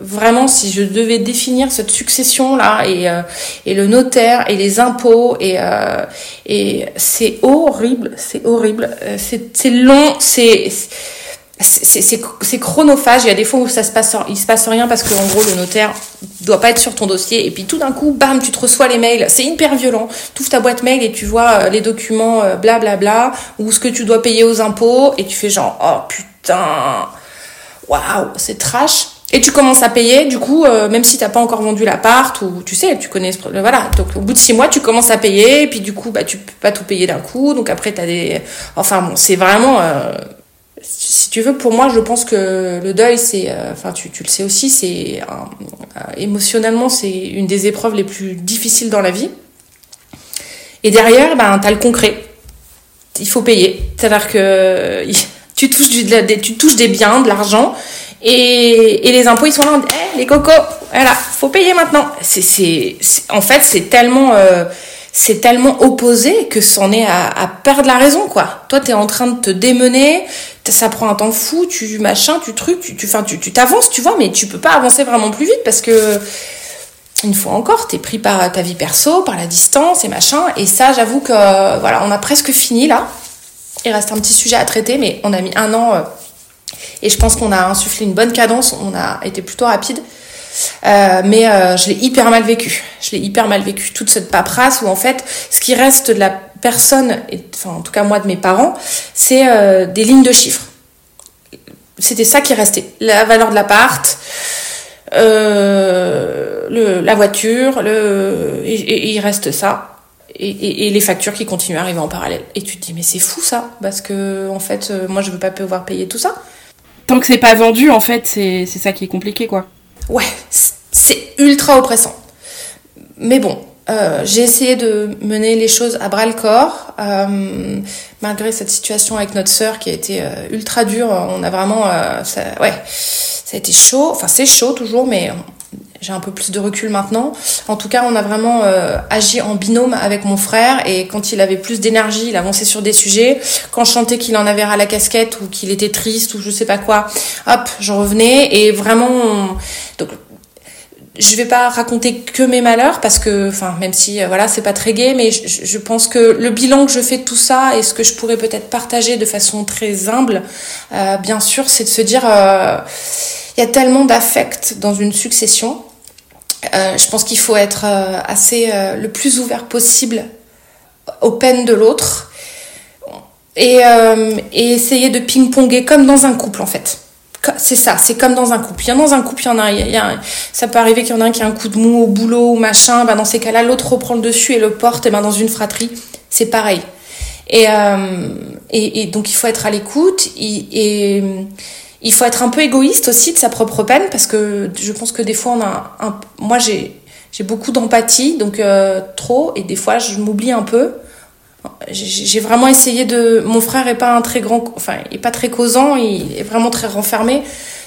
vraiment, si je devais définir cette succession-là, et, et le notaire, et les impôts, et, et c'est horrible, c'est horrible. c'est long, c'est c'est chronophage. Il y a des fois où ça se passe, il se passe rien parce que en gros le notaire doit pas être sur ton dossier et puis tout d'un coup, bam, tu te reçois les mails. C'est hyper violent. Tu ouvres ta boîte mail et tu vois euh, les documents, blablabla, bla, bla, ou ce que tu dois payer aux impôts et tu fais genre, oh putain, waouh, c'est trash. Et tu commences à payer, du coup, euh, même si t'as pas encore vendu l'appart, ou tu sais, tu connais, voilà. Donc au bout de six mois, tu commences à payer, et puis du coup, bah tu peux pas tout payer d'un coup. Donc après, t'as des, enfin bon, c'est vraiment. Euh si tu veux, pour moi, je pense que le deuil, c'est, euh, enfin, tu, le sais aussi, c'est euh, émotionnellement, c'est une des épreuves les plus difficiles dans la vie. Et derrière, ben, t'as le concret. Il faut payer. C'est-à-dire que tu touches, des biens, de l'argent, et, les impôts, ils sont là, hey, les cocos, voilà, faut payer maintenant. C'est, en fait, c'est tellement, euh, c'est tellement opposé que c'en est à, perdre la raison, quoi. Toi, t'es en train de te démener, ça prend un temps fou, tu machin, tu truc, tu tu t'avances, tu vois, mais tu peux pas avancer vraiment plus vite parce que une fois encore, t'es pris par ta vie perso, par la distance et machin. Et ça, j'avoue que voilà, on a presque fini là. Il reste un petit sujet à traiter, mais on a mis un an euh, et je pense qu'on a insufflé une bonne cadence. On a été plutôt rapide. Euh, mais euh, je l'ai hyper mal vécu. Je l'ai hyper mal vécu. Toute cette paperasse où en fait, ce qui reste de la personne, enfin en tout cas moi de mes parents, c'est euh, des lignes de chiffres. C'était ça qui restait. La valeur de l'appart, la voiture, le, et, il reste ça. Et, et, les factures qui continuent à arriver en parallèle. Et tu te dis mais c'est fou ça, parce que en fait moi je veux pas pouvoir payer tout ça. Tant que c'est pas vendu en fait c'est ça qui est compliqué quoi. Ouais, c'est ultra oppressant. Mais bon, euh, j'ai essayé de mener les choses à bras le corps, euh, malgré cette situation avec notre sœur qui a été euh, ultra dure. On a vraiment, ça, ouais, ça a été chaud. Enfin, c'est chaud toujours, mais j'ai un peu plus de recul maintenant. En tout cas, on a vraiment agi en binôme avec mon frère et quand il avait plus d'énergie, il avançait sur des sujets. Quand je sentais qu'il en avait ras la casquette ou qu'il était triste ou je sais pas quoi, hop, je revenais et vraiment, donc je vais pas raconter que mes malheurs parce que, enfin, même si euh, voilà, c'est pas très gai, mais je, je, pense que le bilan que je fais de tout ça et ce que je pourrais peut-être partager de façon très humble, euh, bien sûr, c'est de se dire, euh, il y a tellement d'affect dans une succession. Euh, je pense qu'il faut être assez le plus ouvert possible aux peines de l'autre et, essayer de ping-ponger comme dans un couple en fait c'est ça, c'est comme dans un couple. Il y a dans un couple, il y en a, ça peut arriver qu'il y en a un qui a un coup de mou au boulot ou machin, ben dans ces cas-là, l'autre reprend le dessus et le porte, et ben dans une fratrie, c'est pareil. Euh, et, et, donc il faut être à l'écoute et, il faut être un peu égoïste aussi de sa propre peine parce que je pense que des fois on a un, moi j'ai j'ai beaucoup d'empathie donc euh, trop et des fois je m'oublie un peu j'ai vraiment essayé de. Mon frère est pas un très grand, enfin, il est pas très causant, il est vraiment très renfermé.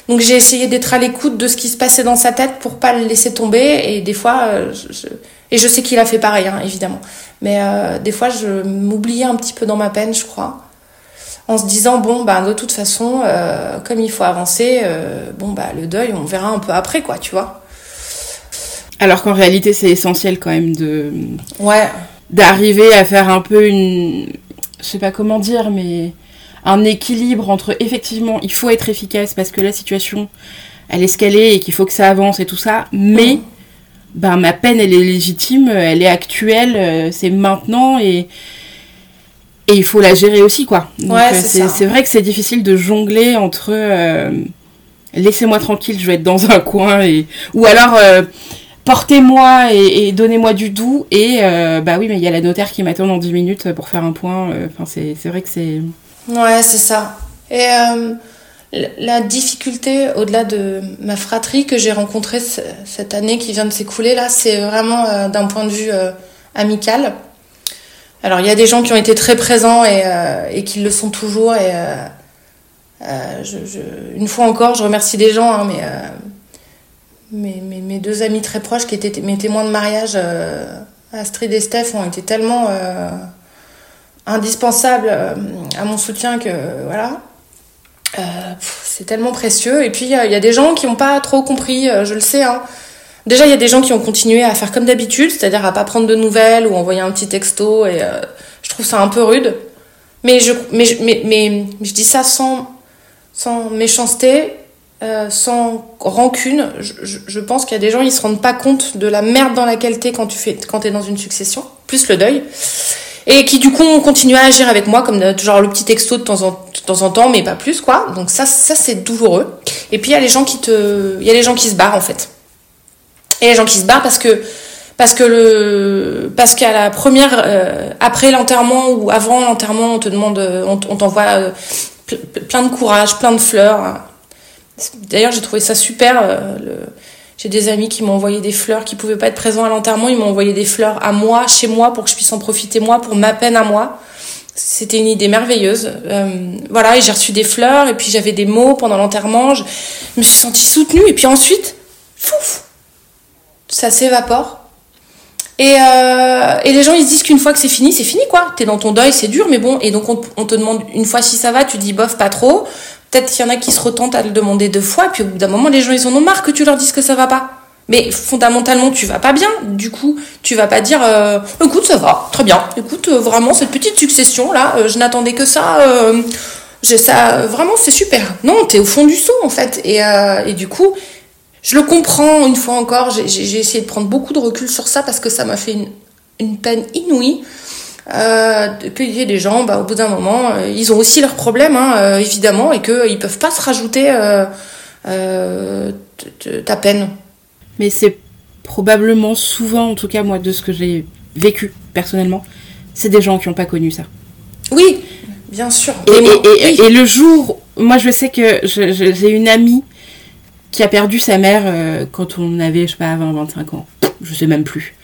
Donc j'ai essayé d'être à l'écoute de ce qui se passait dans sa tête pour pas le laisser tomber. Et des fois, euh, je, et je sais qu'il a fait pareil, hein, évidemment. Mais des fois, je m'oubliais un petit peu dans ma peine, je crois en se disant bon bah de toute façon comme il faut avancer bon bah le deuil on verra un peu après quoi tu vois alors qu'en réalité, c'est essentiel quand même de. Ouais. D'arriver à faire un peu une. Je sais pas comment dire, mais. Un équilibre entre effectivement, il faut être efficace parce que la situation, elle est est et qu'il faut que ça avance et tout ça, mais. Mm. Ben, ma peine, elle est légitime, elle est actuelle, euh, c'est maintenant et. Et il faut la gérer aussi, quoi. ouais, euh, c'est vrai que c'est difficile de jongler entre. Euh, laissez-moi tranquille, je vais être dans un coin et. Ou alors portez-moi et, donnez-moi du doux. Et euh, bah oui, mais il y a la notaire qui m'attend dans 10 minutes pour faire un point. Euh, enfin, c'est vrai que c'est. Ouais, c'est ça. Et euh, la difficulté, au-delà de ma fratrie que j'ai rencontrée cette année qui vient de s'écouler, là, c'est vraiment d'un point de vue amical. Alors, il y a des gens qui ont été très présents et, et qui le sont toujours. Et je, une fois encore, je remercie des gens, hein, mais mes, deux amis très proches qui étaient mes témoins de mariage, euh, Astrid et Steph, ont été tellement euh, indispensables euh, à mon soutien que voilà. c'est tellement précieux. Et puis il y, a des gens qui n'ont pas trop compris, je le sais. Hein. Déjà, il y a des gens qui ont continué à faire comme d'habitude, c'est-à-dire à pas prendre de nouvelles ou envoyer un petit texto. Et je trouve ça un peu rude. Mais je, mais, mais, mais je dis ça sans, sans méchanceté euh, sans rancune. Je, pense qu'il y a des gens, ils se rendent pas compte de la merde dans laquelle t'es quand tu fais, quand t'es dans une succession, plus le deuil. Et qui du coup ont continué à agir avec moi comme genre le petit texto de temps en, de temps, en temps, mais pas plus quoi. Donc ça, ça c'est douloureux. Et puis il y a les gens qui te, il y a les gens qui se barrent en fait. Et les gens qui se barrent parce que parce que le parce qu'à la première euh, après l'enterrement ou avant l'enterrement on te demande on, t'envoie euh, plein de courage plein de fleurs. D'ailleurs, j'ai trouvé ça super. Euh, j'ai des amis qui m'ont envoyé des fleurs, qui pouvaient pas être présents à l'enterrement. Ils m'ont envoyé des fleurs à moi, chez moi, pour que je puisse en profiter moi, pour ma peine à moi. C'était une idée merveilleuse. Euh, voilà, et j'ai reçu des fleurs, et puis j'avais des mots pendant l'enterrement. Je me suis sentie soutenue, et puis ensuite, fouf, ça s'évapore. Et, euh, et les gens ils se disent qu'une fois que c'est fini, c'est fini quoi. T'es dans ton deuil, c'est dur, mais bon. Et donc on, te demande une fois si ça va, tu dis bof, pas trop. Peut-être qu'il y en a qui se retentent à le demander deux fois, puis au bout d'un moment, les gens, ils en ont marre que tu leur dises que ça va pas. Mais fondamentalement, tu vas pas bien. Du coup, tu vas pas dire, euh, écoute, ça va, très bien. Écoute, euh, vraiment, cette petite succession là, je n'attendais que ça. j'ai ça, vraiment, c'est super. Non, t'es au fond du saut en fait. Et, et du coup, je le comprends une fois encore. J'ai essayé de prendre beaucoup de recul sur ça parce que ça m'a fait une, une peine inouïe euh, y ait des gens, bah, au bout d'un moment, euh, ils ont aussi leurs problèmes, hein, euh, évidemment, et qu'ils peuvent pas se rajouter euh, ta peine. Mais c'est probablement souvent, en tout cas moi, de ce que j'ai vécu personnellement, c'est des gens qui n'ont pas connu ça. Oui, bien sûr. Et, et, le jour, moi je sais que j'ai une amie qui a perdu sa mère quand on avait, je sais pas, 20-25 ans. Je sais même plus.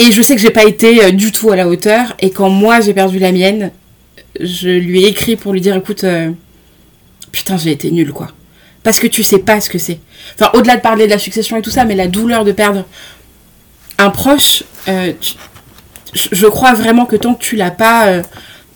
Et je sais que j'ai pas été euh, du tout à la hauteur. Et quand moi j'ai perdu la mienne, je lui ai écrit pour lui dire écoute, euh, putain, j'ai été nulle quoi. Parce que tu sais pas ce que c'est. Enfin, au-delà de parler de la succession et tout ça, mais la douleur de perdre un proche, euh, je crois vraiment que tant que tu l'as pas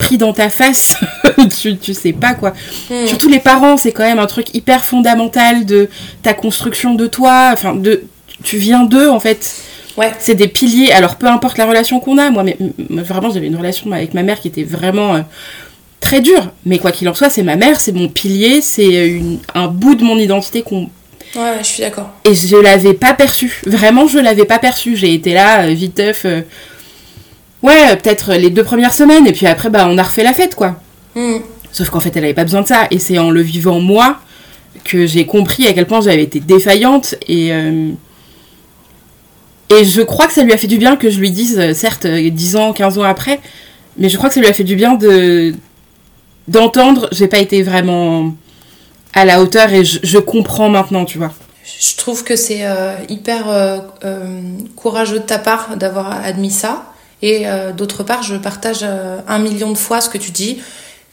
pris dans ta face, tu, tu sais pas quoi. Hmm. Surtout les parents, c'est quand même un truc hyper fondamental de ta construction de toi. Enfin, de, tu viens d'eux en fait. Ouais. C'est des piliers. Alors, peu importe la relation qu'on a, moi, mais, vraiment, j'avais une relation avec ma mère qui était vraiment euh, très dure. Mais quoi qu'il en soit, c'est ma mère, c'est mon pilier, c'est un bout de mon identité qu'on. Ouais, je suis d'accord. Et je l'avais pas perçu. Vraiment, je l'avais pas perçu. J'ai été là, euh, viteuf. Euh, ouais, peut-être les deux premières semaines, et puis après, bah, on a refait la fête, quoi. Hmm. Sauf qu'en fait, elle avait pas besoin de ça. Et c'est en le vivant moi que j'ai compris à quel point j'avais été défaillante et. Et je crois que ça lui a fait du bien que je lui dise, euh, certes, 10 euh, ans, 15 ans après, mais je crois que ça lui a fait du bien de d'entendre, j'ai pas été vraiment à la hauteur et je, comprends maintenant, tu vois. Je trouve que c'est euh, hyper courageux de ta part d'avoir admis ça. Et d'autre part, je partage un million de fois ce que tu dis.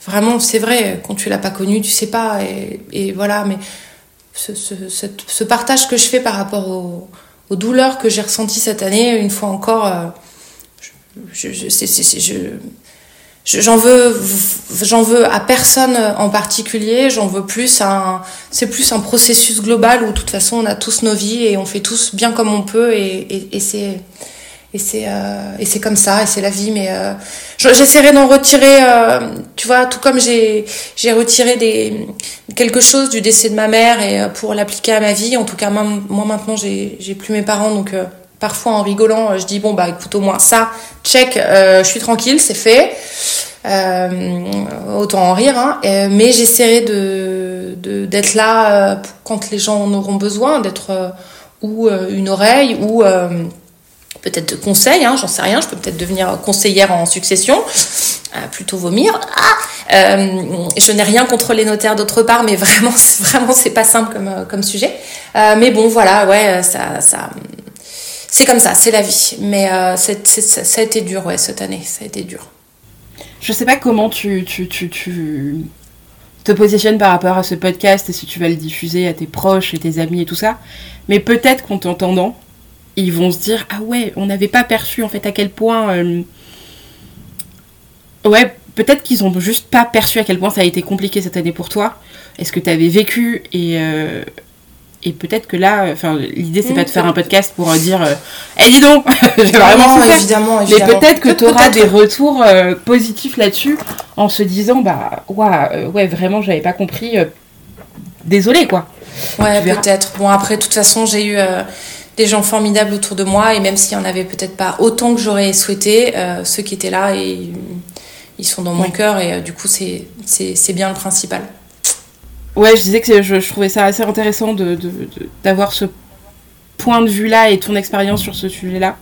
Vraiment, c'est vrai, quand tu l'as pas connu, tu sais pas. Et, voilà, mais ce, partage que je fais par rapport au aux douleurs que j'ai ressenties cette année, une fois encore, euh, je, je, je j'en veux à personne en particulier j'en veux plus c'est plus un processus global où de toute façon on a tous nos vies et on fait tous bien comme on peut et c'est et c'est euh, et c'est comme ça et c'est la vie mais euh, j'essaierai d'en retirer euh, tu vois tout comme j'ai j'ai retiré des quelque chose du décès de ma mère et euh, pour l'appliquer à ma vie en tout cas moi, maintenant j'ai j'ai plus mes parents donc euh, parfois en rigolant, je dis bon bah écoute au moins ça, check, euh, je suis tranquille, c'est fait. Euh, autant en rire, hein, mais j'essaierai de d'être là quand les gens en auront besoin, d'être ou une oreille ou peut-être de conseils, hein, j'en sais rien, je peux peut-être devenir conseillère en succession, plutôt vomir. Ah je n'ai rien contre les notaires d'autre part, mais vraiment, vraiment, c'est pas simple comme, comme sujet. mais bon, voilà, ouais, ça, ça, c'est comme ça, c'est la vie. Mais euh, c'est, c'est, ça a été dur, ouais, cette année, ça a été dur. Je sais pas comment tu, tu, tu, tu, te positionnes par rapport à ce podcast et si tu vas le diffuser à tes proches et tes amis et tout ça, mais peut-être qu'en t'entendant, ils vont se dire Ah ouais, on n'avait pas perçu en fait à quel point. Euh... Ouais, peut-être qu'ils ont juste pas perçu à quel point ça a été compliqué cette année pour toi. Est-ce que tu avais vécu et. Euh et peut-être que là, enfin, l'idée c'est pas de faire un podcast pour euh, dire, eh dis donc, j'ai vraiment non, évidemment, évidemment, Mais peut-être que tu auras des retours euh, positifs là-dessus en se disant, bah, ouais, ouais, vraiment, j'avais pas compris. désolé quoi. Ouais, peut-être. Bon, après, de toute façon, j'ai eu des gens formidables autour de moi et même s'il y en avait peut-être pas autant que j'aurais souhaité, ceux qui étaient là, et, ils sont dans mon cœur et du coup, c'est bien le principal. Ouais, je disais que je, trouvais ça assez intéressant d'avoir de, ce point de vue-là et ton expérience sur ce sujet-là.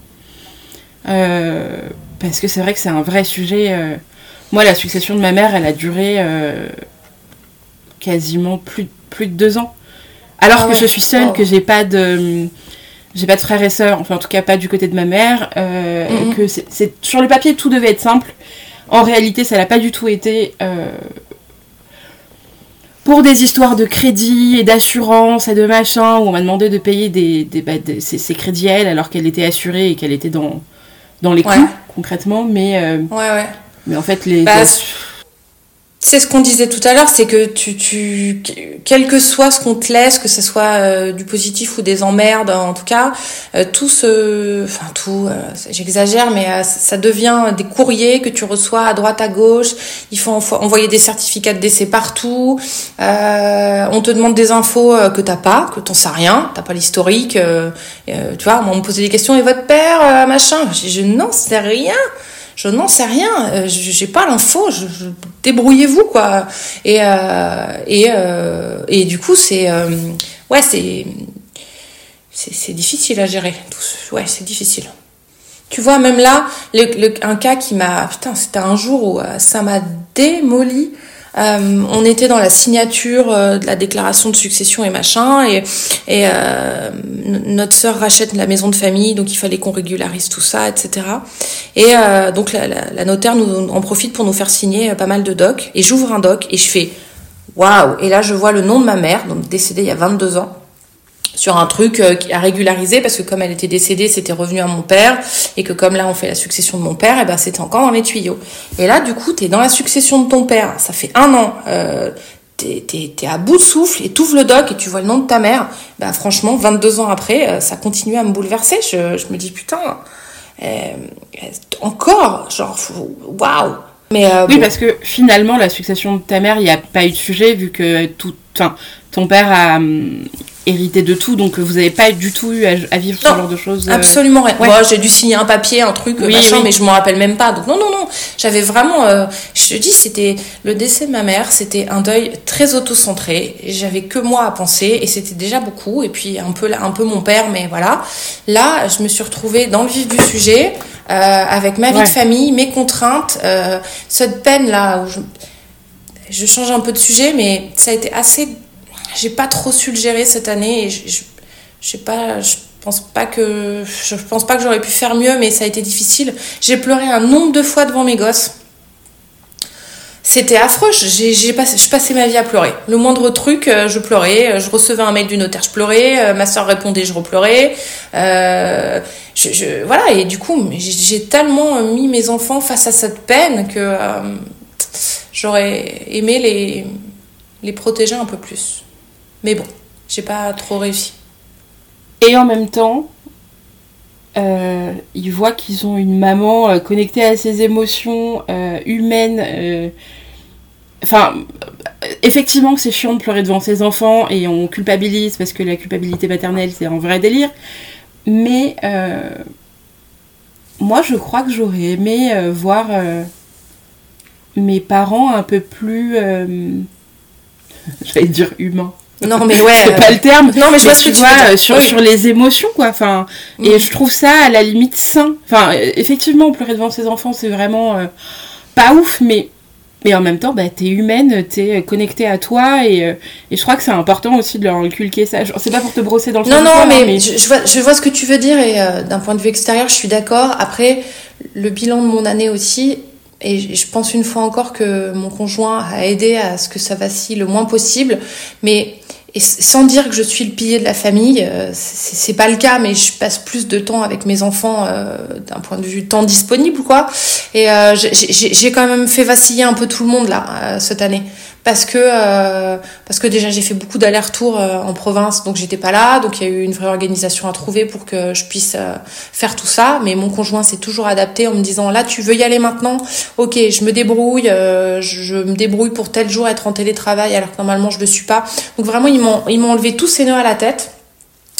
Euh, parce que c'est vrai que c'est un vrai sujet. Euh. Moi, la succession de ma mère, elle a duré euh, quasiment plus, plus de deux ans. Alors ah que je suis seule, oh. que j'ai pas de j'ai pas de frères et sœurs, enfin en tout cas pas du côté de ma mère, mm-hmm. que c'est sur le papier tout devait être simple. En réalité, ça l'a pas du tout été pour des histoires de crédit et d'assurance et de machin, où on m'a demandé de payer des, des, bah, ses, crédits à elle alors qu'elle était assurée et qu'elle était dans, dans les coûts, concrètement. Mais, euh, ouais, ouais. mais en fait, les. Bah, c'est ce qu'on disait tout à l'heure, c'est que tu, tu, quel que soit ce qu'on te laisse, que ce soit euh, du positif ou des emmerdes, en tout cas, euh, tout ce, enfin tout, euh, j'exagère, mais ça devient des courriers que tu reçois à droite à gauche. Il faut envoyer des certificats de décès partout. on te demande des infos que t'as pas, que t'en sais rien, t'as pas l'historique. tu vois, on me posait des questions et votre père, machin? Je, je n'en sais rien je n'en sais rien, euh, j'ai pas l'info, débrouillez-vous quoi. Et euh, euh, et du coup c'est ouais c'est c'est difficile à gérer. Ouais c'est difficile. Tu vois même là un cas qui m'a putain c'était un jour où ça m'a démoli. Euh, on était dans la signature euh, de la déclaration de succession et machin, et, euh, notre sœur rachète la maison de famille, donc il fallait qu'on régularise tout ça, etc. Et donc la, la, notaire nous en profite pour nous faire signer pas mal de docs, et j'ouvre un doc et je fais waouh Et là je vois le nom de ma mère, donc décédée il y a 22 ans sur un truc euh, à régulariser parce que comme elle était décédée, c'était revenu à mon père et que comme là on fait la succession de mon père, et eh ben c'était encore dans les tuyaux. Et là du coup t'es dans la succession de ton père, ça fait un an, euh, t'es es, à bout de souffle et t'ouvres le doc et tu vois le nom de ta mère. Ben franchement 22 ans après, euh, ça continue à me bouleverser. Je, je me dis putain, euh, encore genre waouh. Mais oui, parce que finalement, la succession de ta mère, il n'y a pas eu de sujet vu que tout, enfin, ton père a, hum, hérité de tout, donc vous n'avez pas du tout eu à, vivre ce genre de choses. Euh, absolument rien. Moi, j'ai dû signer un papier, un truc, machin, mais je m'en rappelle même pas. Donc non, non, non. J'avais vraiment, euh, je te dis, c'était le décès de ma mère, c'était un deuil très auto-centré. J'avais que moi à penser et c'était déjà beaucoup. Et puis un peu, un peu mon père, mais voilà. Là, je me suis retrouvée dans le vif du sujet. Euh, avec ma vie de famille, mes contraintes, cette peine là où je, je change un peu de sujet, mais ça a été assez j'ai pas trop su le gérer cette année et je, je, pas, je pense pas que je pense pas que j'aurais pu faire mieux, mais ça a été difficile. J'ai pleuré un nombre de fois devant mes gosses. C'était affreux. J'ai, passé, je passais ma vie à pleurer. Le moindre truc, euh, je pleurais. Je recevais un mail du notaire, je pleurais. Ma soeur répondait, je repleurais. Euh, voilà. Et du coup, j'ai, tellement mis mes enfants face à cette peine que euh, j'aurais aimé les, les protéger un peu plus. Mais bon, j'ai pas trop réussi. Et en même temps, euh, ils voient qu'ils ont une maman euh, connectée à ses émotions euh, humaines. Enfin, effectivement, c'est chiant de pleurer devant ses enfants et on culpabilise parce que la culpabilité maternelle, c'est un vrai délire. Mais moi, je crois que j'aurais aimé voir mes parents un peu plus. J'allais dire humains. Non, mais ouais. c'est pas le terme. Non, mais je vois ce que tu vois, sur, sur les émotions, quoi. Enfin, et mm. je trouve ça à la limite sain. Enfin, effectivement, pleurer devant ses enfants, c'est vraiment euh, pas ouf, mais. Mais en même temps, bah, t'es humaine, t'es connectée à toi, et, euh, et je crois que c'est important aussi de leur inculquer ça. C'est pas pour te brosser dans le Non, non, hein, mais, Je, vois, je vois ce que tu veux dire, et euh, d'un point de vue extérieur, je suis d'accord. Après, le bilan de mon année aussi, et je pense une fois encore que mon conjoint a aidé à ce que ça vacille le moins possible, mais et sans dire que je suis le pilier de la famille, euh, c'est pas le cas, mais je passe plus de temps avec mes enfants euh, d'un point de vue temps disponible, quoi. Et euh, j'ai quand même fait vaciller un peu tout le monde là cette année parce que euh, parce que déjà j'ai fait beaucoup d'allers-retours euh, en province donc j'étais pas là. Donc il y a eu une vraie organisation à trouver pour que je puisse euh, faire tout ça. Mais mon conjoint s'est toujours adapté en me disant là tu veux y aller maintenant? Ok je me débrouille je, je, me débrouille pour tel jour être en télétravail alors que normalement je le suis pas. Donc vraiment ils m'ont ils m'ont enlevé tous ces nœuds à la tête.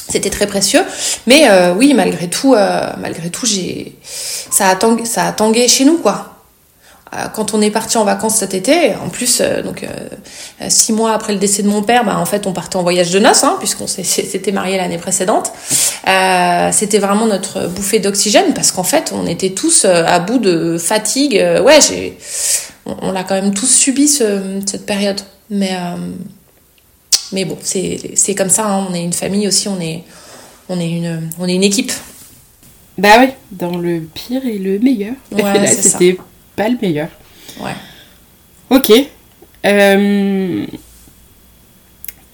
C'était très précieux. Mais oui malgré tout malgré tout j'ai ça a tangué, ça a tangué chez nous quoi. euh, quand on est parti en vacances cet été, en plus, euh, donc euh, six mois après le décès de mon père, bah, en fait, on partait en voyage de noces, hein, puisqu'on s'était marié l'année précédente. C'était vraiment notre bouffée d'oxygène, parce qu'en fait, on était tous à bout de fatigue. ouais, j'ai, on, l'a quand même tous subi ce, cette période. Mais, mais bon, c'est comme ça. Hein, on est une famille aussi. On est, on est une, on est une équipe. Bah oui, dans le pire et le meilleur. Ouais, c'était pas le meilleur. Ouais. Ok. Euh,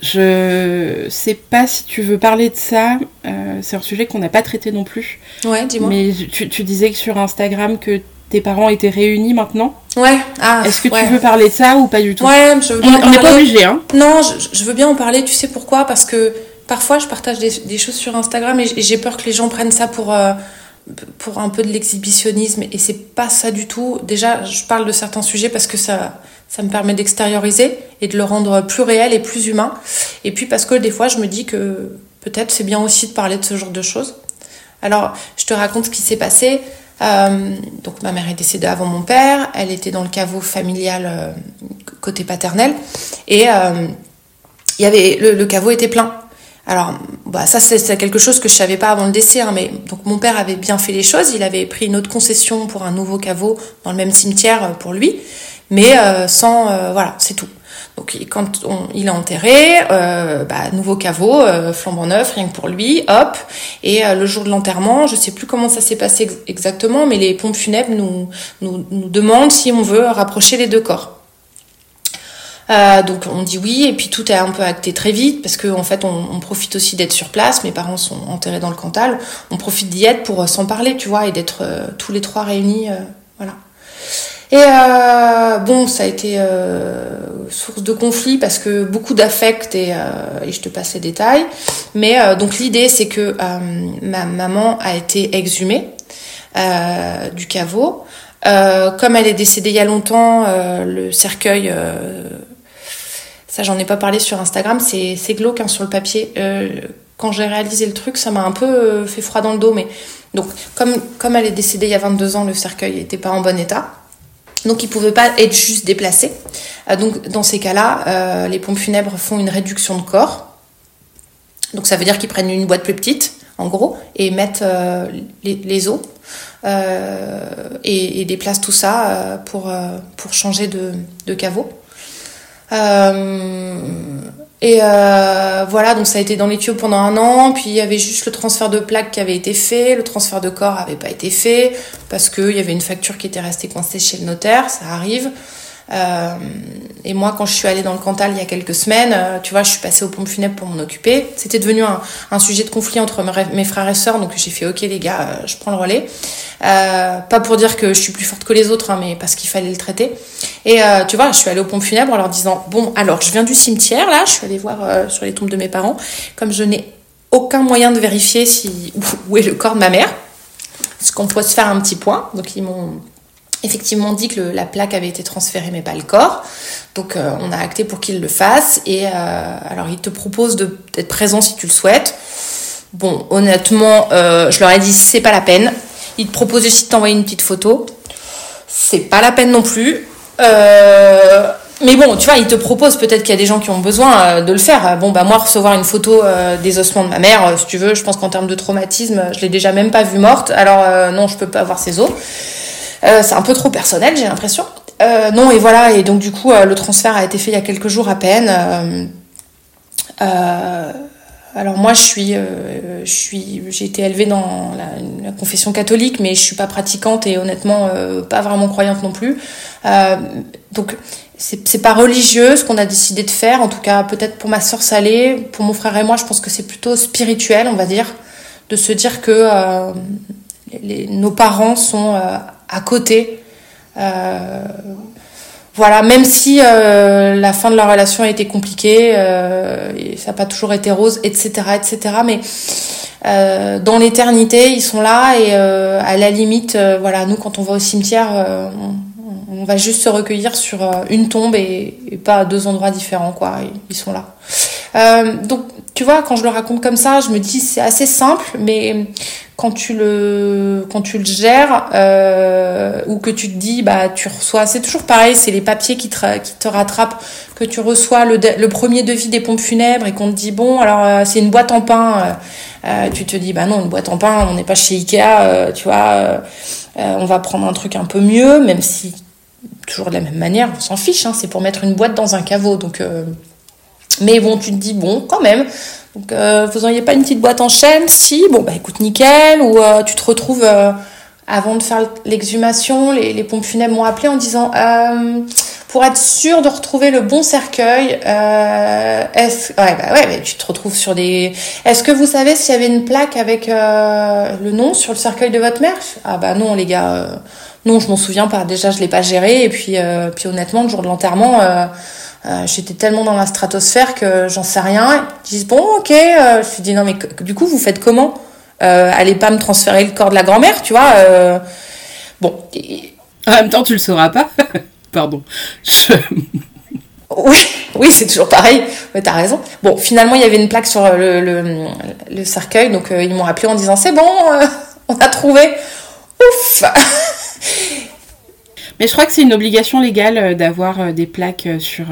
je sais pas si tu veux parler de ça. Euh, c'est un sujet qu'on n'a pas traité non plus. Ouais, dis-moi. Mais tu, tu, disais que sur Instagram que tes parents étaient réunis maintenant. Ouais. Ah, Est-ce que tu veux parler de ça ou pas du tout Ouais, je veux bien On n'est pas obligé, hein. Non, je, je, veux bien en parler. Tu sais pourquoi? Parce que parfois, je partage des, des, choses sur Instagram et j'ai peur que les gens prennent ça pour. Euh, pour un peu de l'exhibitionnisme et c'est pas ça du tout. Déjà, je parle de certains sujets parce que ça, ça me permet d'extérioriser et de le rendre plus réel et plus humain. Et puis parce que des fois, je me dis que peut-être c'est bien aussi de parler de ce genre de choses. Alors, je te raconte ce qui s'est passé. Euh, donc, ma mère est décédée avant mon père. Elle était dans le caveau familial euh, côté paternel et euh, il y avait le, le caveau était plein. Alors, bah, ça, c'est quelque chose que je savais pas avant le décès, mais donc mon père avait bien fait les choses. Il avait pris une autre concession pour un nouveau caveau dans le même cimetière euh, pour lui, mais euh, sans, euh, voilà, c'est tout. Donc, quand il a enterré, bah, nouveau caveau, flambant neuf, rien que pour lui, hop. Et le jour de l'enterrement, je sais plus comment ça s'est passé exactement, mais les pompes funèbres nous, nous demandent si on veut rapprocher les deux corps. Euh, donc on dit oui et puis tout est un peu acté très vite parce qu'en en fait on, on, profite aussi d'être sur place. Mes parents sont enterrés dans le Cantal. On profite d'y être pour euh, s'en parler, tu vois, et d'être euh, tous les trois réunis, euh, voilà. Et euh, bon, ça a été source de conflit parce que beaucoup d'affect et, et, je te passe les détails. Mais donc l'idée c'est que ma maman a été exhumée du caveau. comme elle est décédée il y a longtemps, le cercueil ça, j'en ai pas parlé sur Instagram, c'est glauque hein, sur le papier. Euh, quand j'ai réalisé le truc, ça m'a un peu euh, fait froid dans le dos. Mais donc, comme, comme elle est décédée il y a 22 ans, le cercueil n'était pas en bon état. Donc, il pouvait pas être juste déplacé. Euh, donc, dans ces cas-là, les pompes funèbres font une réduction de corps. Donc, ça veut dire qu'ils prennent une boîte plus petite, en gros, et mettent les, os. Et, et, déplacent tout ça pour, pour changer de, de caveau. Euh, et euh, voilà, donc ça a été dans les tuyaux pendant un an. Puis il y avait juste le transfert de plaques qui avait été fait. Le transfert de corps avait pas été fait parce qu'il y avait une facture qui était restée coincée chez le notaire. Ça arrive. Euh, et moi, quand je suis allée dans le Cantal il y a quelques semaines, euh, tu vois, je suis passée aux pompes funèbres pour m'en occuper. C'était devenu un, sujet de conflit entre mes frères et sœurs, donc j'ai fait OK les gars, euh, je prends le relais. Pas pour dire que je suis plus forte que les autres, hein, mais parce qu'il fallait le traiter. Et tu vois, je suis allée aux pompes funèbres en leur disant bon, alors je viens du cimetière là, je suis allée voir sur les tombes de mes parents, comme je n'ai aucun moyen de vérifier où est le corps de ma mère, ce qu'on peut se faire un petit point. Donc ils m'ont effectivement dit que la plaque avait été transférée mais pas le corps. Donc euh, on a acté pour qu'il le fasse et euh, alors il te propose d'être présent si tu le souhaites. Bon, honnêtement, euh, je leur ai dit c'est pas la peine. Il te propose aussi de t'envoyer une petite photo. C'est pas la peine non plus. mais bon, tu vois, il te propose peut-être qu'il y a des gens qui ont besoin de le faire. Bon, bah moi, recevoir une photo des ossements de ma mère, si tu veux, je pense qu'en termes de traumatisme, je l'ai déjà même pas vue morte. Alors non, je peux pas avoir ses os. Euh, c'est un peu trop personnel, j'ai l'impression. Euh, non, et voilà, et donc du coup, euh, le transfert a été fait il y a quelques jours à peine. alors moi, je suis, je suis, j'ai été élevée dans la, confession catholique, mais je suis pas pratiquante et honnêtement pas vraiment croyante non plus. donc c'est pas religieux ce qu'on a décidé de faire. En tout cas, peut-être pour ma soeur Salée, pour mon frère et moi, je pense que c'est plutôt spirituel, on va dire, de se dire que nos parents sont à côté. Euh, voilà, même si euh, la fin de leur relation a été compliquée, euh, ça n'a pas toujours été rose, etc., etc. Mais dans l'éternité, ils sont là et à la limite, voilà, nous quand on va au cimetière, on, va juste se recueillir sur une tombe et, pas deux endroits différents, quoi. Ils sont là. donc, tu vois, quand je le raconte comme ça, je me dis c'est assez simple, mais quand tu le quand tu le gères euh, ou que tu te dis bah tu reçois c'est toujours pareil c'est les papiers qui te qui te rattrapent que tu reçois le, le premier devis des pompes funèbres et qu'on te dit bon alors euh, c'est une boîte en pain euh, tu te dis bah non une boîte en pain on n'est pas chez Ikea tu vois on va prendre un truc un peu mieux même si toujours de la même manière on s'en fiche hein, c'est pour mettre une boîte dans un caveau donc mais bon tu te dis bon quand même donc, euh, vous n'auriez pas une petite boîte en chaîne Si, bon, bah écoute, nickel. Ou euh, tu te retrouves, euh, avant de faire l'exhumation, les, les, pompes funèbres m'ont appelé en disant euh, pour être sûr de retrouver le bon cercueil, est-ce... Ouais, bah ouais, tu te retrouves sur des... Est-ce que vous savez s'il y avait une plaque avec le nom sur le cercueil de votre mère? Ah bah non, les gars. non, je m'en souviens pas. Déjà, je l'ai pas géré. Et puis, puis honnêtement, le jour de l'enterrement euh, j'étais tellement dans la stratosphère que j'en sais rien. Ils disent bon ok. Euh, je me dis non mais du coup vous faites comment? Euh, Allez pas me transférer le corps de la grand-mère, tu vois Bon. En même temps tu le sauras pas. Pardon. Oui, oui, c'est toujours pareil. T'as raison. Bon, finalement, il y avait une plaque sur le, le, le cercueil, donc ils m'ont appelé en disant c'est bon, on a trouvé. Ouf mais je crois que c'est une obligation légale euh, d'avoir euh, des plaques euh, sur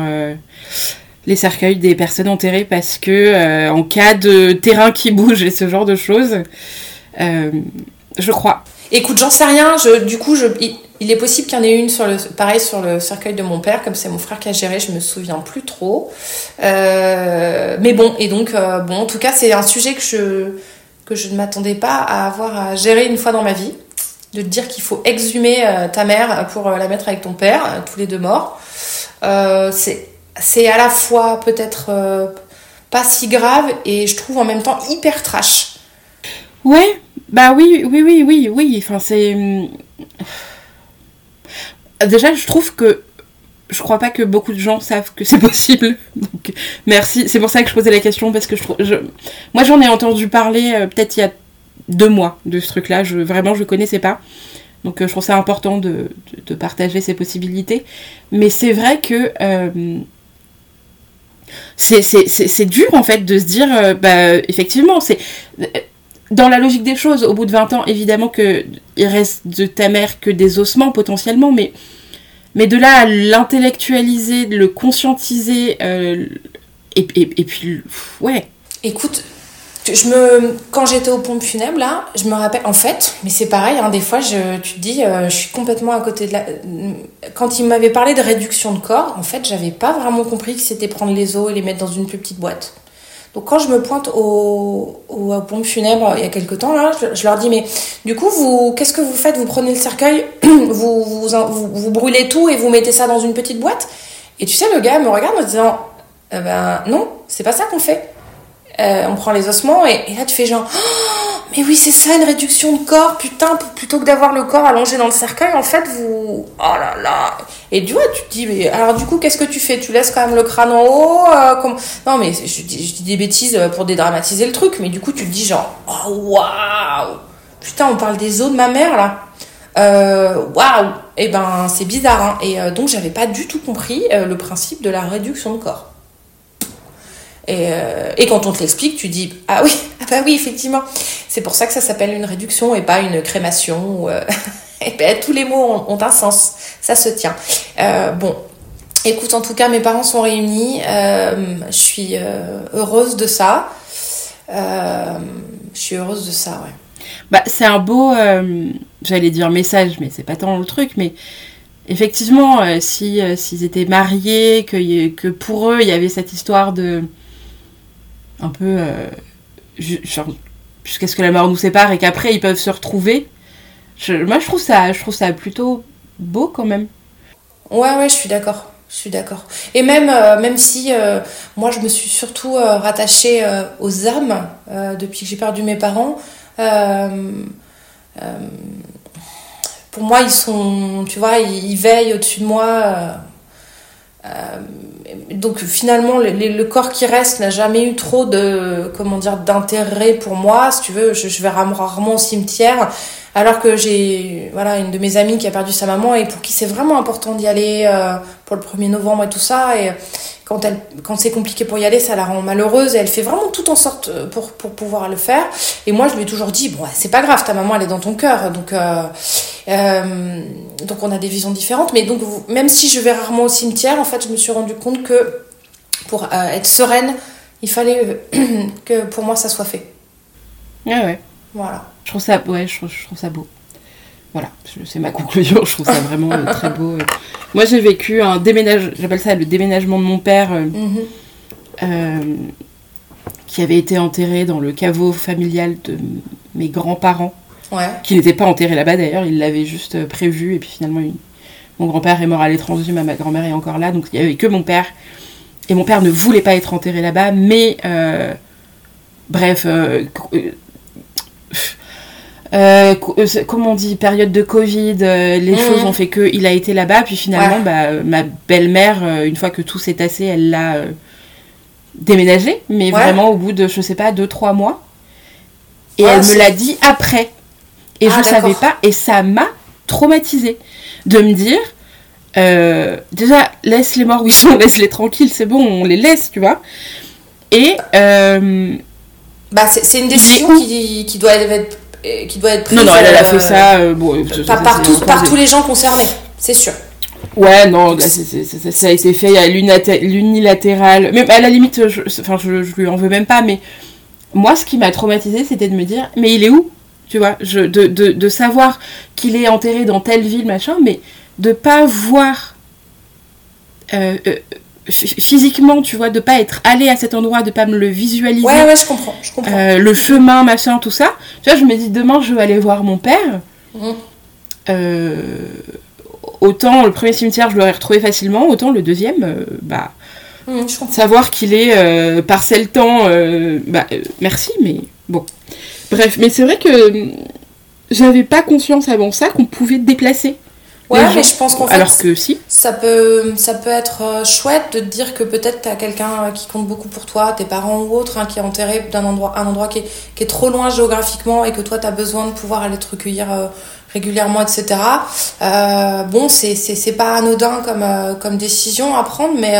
les cercueils des personnes enterrées parce que en cas de terrain qui bouge et ce genre de choses, je crois. Écoute, j'en sais rien. Je, du coup, je, il, est possible qu'il y en ait une sur le, pareil sur le cercueil de mon père, comme c'est mon frère qui a géré. Je me souviens plus trop. mais bon, et donc bon, en tout cas, c'est un sujet que je que je ne m'attendais pas à avoir à gérer une fois dans ma vie de te dire qu'il faut exhumer euh, ta mère pour euh, la mettre avec ton père, euh, tous les deux morts. c'est c'est à la fois peut-être pas si grave et je trouve en même temps hyper trash. Ouais, bah oui, oui, oui, oui, oui. Enfin, c'est. Hum, déjà, je trouve que. Je crois pas que beaucoup de gens savent que c'est possible. Merci. C'est pour ça que je posais la question parce que. Je... Moi, j'en ai entendu parler peut-être il y a deux mois de ce truc-là. Je, vraiment, je connaissais pas. Donc euh, je trouve ça important de, de, partager ces possibilités. Mais c'est vrai que euh, c'est dur en fait de se dire, euh, bah, effectivement, c'est dans la logique des choses, au bout de 20 ans, évidemment qu'il reste de ta mère que des ossements potentiellement, mais, mais de là à l'intellectualiser, de le conscientiser, et, puis, ouais. Écoute, quand j'étais aux pompes funèbres, là, je me rappelle, en fait, mais c'est pareil, hein, des fois, tu te dis, euh, je suis complètement à côté de la. Quand il m'avait parlé de réduction de corps, en fait, j'avais pas vraiment compris que c'était prendre les os et les mettre dans une plus petite boîte. Donc quand je me pointe au, au, pompe funèbre il y a quelques temps, là, je, leur dis, mais du coup, vous, qu'est-ce que vous faites? Vous prenez le cercueil, vous vous, vous, brûlez tout et vous mettez ça dans une petite boîte? Et tu sais, le gars me regarde en disant, eh ben non, c'est pas ça qu'on fait. Euh, on prend les ossements et, et là tu fais genre, oh, mais oui, c'est ça une réduction de corps, putain, plutôt que d'avoir le corps allongé dans le cercueil, en fait, vous. Oh là là Et du coup, tu te dis, mais alors du coup, qu'est-ce que tu fais? Tu laisses quand même le crâne en haut euh, comme... Non, mais je dis, des bêtises pour dédramatiser le truc, mais du coup, tu te dis genre, oh waouh Putain, on parle des os de ma mère là euh, Waouh Et eh ben, c'est bizarre, hein. Et euh, donc, j'avais pas du tout compris le principe de la réduction de corps. Et, euh, et, quand on te l'explique, tu dis ah oui, ah bah oui effectivement. C'est pour ça que ça s'appelle une réduction et pas une crémation. Euh, et ben, tous les mots ont, un sens, ça se tient. Euh, bon, écoute, en tout cas, mes parents sont réunis. Je suis heureuse de ça. je suis heureuse de ça, ouais. Bah, c'est un beau, j'allais dire message, mais c'est pas tant le truc, mais effectivement, si s'ils étaient mariés, que, que pour eux il y avait cette histoire de un peu euh, jusqu'à ce que la mort nous sépare et qu'après ils peuvent se retrouver. moi je trouve ça, je trouve ça plutôt beau quand même. Ouais ouais, je suis d'accord. Je suis d'accord. Et même, euh, même si euh, moi je me suis surtout rattachée aux âmes depuis que j'ai perdu mes parents, pour moi ils sont, tu vois, ils veillent au-dessus de moi donc finalement, le, corps qui reste n'a jamais eu trop de, comment dire, d'intérêt pour moi. Si tu veux, je, vais rarement au cimetière. Alors que j'ai, voilà, une de mes amies qui a perdu sa maman et pour qui c'est vraiment important d'y aller euh, pour le 1er novembre et tout ça. Et quand elle, quand c'est compliqué pour y aller, ça la rend malheureuse et elle fait vraiment tout en sorte euh, pour, pour pouvoir le faire. Et moi, je lui ai toujours dit, bon, c'est pas grave, ta maman, elle est dans ton cœur. Donc, euh, euh, donc on a des visions différentes, mais donc même si je vais rarement au cimetière, en fait, je me suis rendu compte que pour euh, être sereine, il fallait euh, que pour moi ça soit fait. Ah ouais. Voilà. Je trouve ça, ouais, je trouve, ça beau. Voilà, c'est ma conclusion. Je trouve ça vraiment très beau. Moi, j'ai vécu un déménagement, j'appelle ça le déménagement de mon père, mhm. qui avait été enterré dans le caveau familial de mes grands-parents qui n'était pas enterré là-bas d'ailleurs, il l'avait juste euh, prévu, et puis finalement, mon grand-père est mort à l'étranger, ma grand-mère est encore là, donc il n'y avait que mon père. Et mon père ne voulait pas être enterré là-bas, mais euh, bref, euh, comment on dit, période de Covid, les mmh. choses ont fait qu'il a été là-bas, puis finalement, bah, ma belle-mère, une fois que tout s'est tassé, elle l'a déménagé, mais vraiment au bout de, je sais pas, 2-3 mois. Et elle me l'a dit après. Et je ah, savais pas, et ça m'a traumatisée de me dire, euh, déjà, laisse les morts où ils sont, laisse-les tranquilles, c'est bon, on les laisse, tu vois. Et. Euh, bah, c'est une décision qui, qui, doit être, qui doit être prise. Non, non, elle, a fait euh, ça. bon, par, par tous les gens concernés, c'est sûr. Ouais, non, ça a été fait à l'unilatéral. Mais à la limite, je, enfin, je, je lui en veux même pas, mais moi, ce qui m'a traumatisé, c'était de me dire, mais il est où? Tu vois, je, de, de, de, savoir qu'il est enterré dans telle ville, machin, mais de pas voir euh, euh, physiquement, tu vois, de pas être allé à cet endroit, de pas me le visualiser. Ouais, ouais, je comprends. Je comprends. Euh, le chemin, machin, tout ça. Tu vois, je me dis, demain, je vais aller voir mon père. Mmh. autant le premier cimetière, je l'aurais retrouvé facilement, autant le deuxième, bah. Mmh, savoir qu'il est parcelle temps, bah, merci, mais bon. Bref, mais c'est vrai que j'avais pas conscience avant ça qu'on pouvait déplacer. Ouais, mais je pense qu'en fait, alors que si. Ça peut, ça peut être euh, chouette de te dire que peut-être tu as quelqu'un euh, qui compte beaucoup pour toi, tes parents ou autre, hein, qui est enterré d'un endroit, un endroit qui est, qui est, trop loin géographiquement et que toi tu as besoin de pouvoir aller te recueillir euh, régulièrement, etc. Euh, bon, c'est pas anodin comme, comme décision à prendre, mais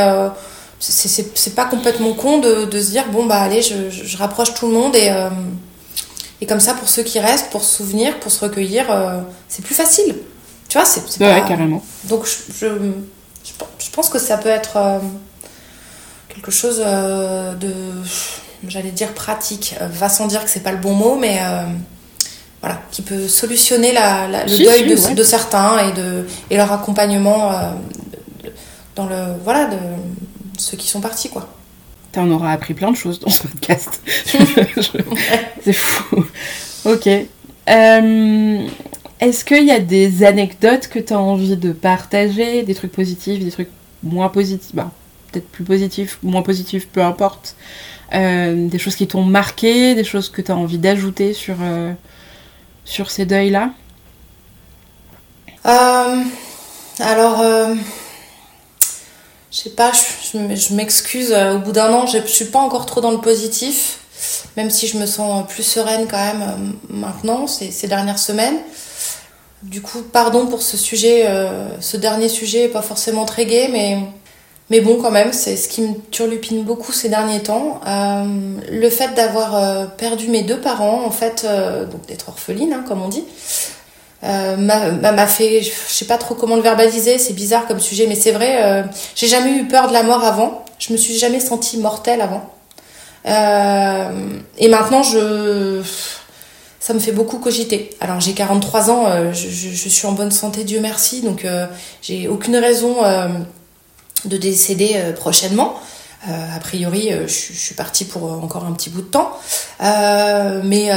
c'est pas complètement con de, de, se dire bon, bah allez, je, je rapproche tout le monde et. Et comme ça, pour ceux qui restent, pour se souvenir, pour se recueillir, c'est plus facile. Tu vois, c'est ouais, carrément. Donc, je, je, pense que ça peut être euh, quelque chose euh, de, j'allais dire pratique. va sans dire que c'est pas le bon mot, mais voilà, qui peut solutionner la, le deuil de, de, certains et, de, et leur accompagnement dans le, voilà, de ceux qui sont partis, quoi. On aura appris plein de choses dans ce podcast. C'est fou. Ok. Euh, est-ce qu'il y a des anecdotes que tu as envie de partager, des trucs positifs, des trucs moins positifs, bah, peut-être plus positifs, moins positifs, peu importe, euh, des choses qui t'ont marqué, des choses que tu as envie d'ajouter sur, euh, sur ces deuils-là? Alors, je sais pas, je, m'excuse, au bout d'un an, je, suis pas encore trop dans le positif même si je me sens plus sereine quand même euh, maintenant, ces dernières semaines. Du coup, pardon pour ce sujet, euh, ce dernier sujet, pas forcément très gai, mais, mais bon, quand même, c'est ce qui me turlupine beaucoup ces derniers temps. Euh, le fait d'avoir perdu mes deux parents, en fait, donc d'être orpheline, hein, comme on dit, m'a fait, je sais pas trop comment le verbaliser, c'est bizarre comme sujet, mais c'est vrai, j'ai jamais eu peur de la mort avant, je me suis jamais sentie mortelle avant. Euh, et maintenant, je ça me fait beaucoup cogiter. Alors j'ai 43 ans, euh, je, je, suis en bonne santé, Dieu merci, donc euh, j'ai aucune raison de décéder prochainement. a priori, je, je, suis partie pour encore un petit bout de temps, mais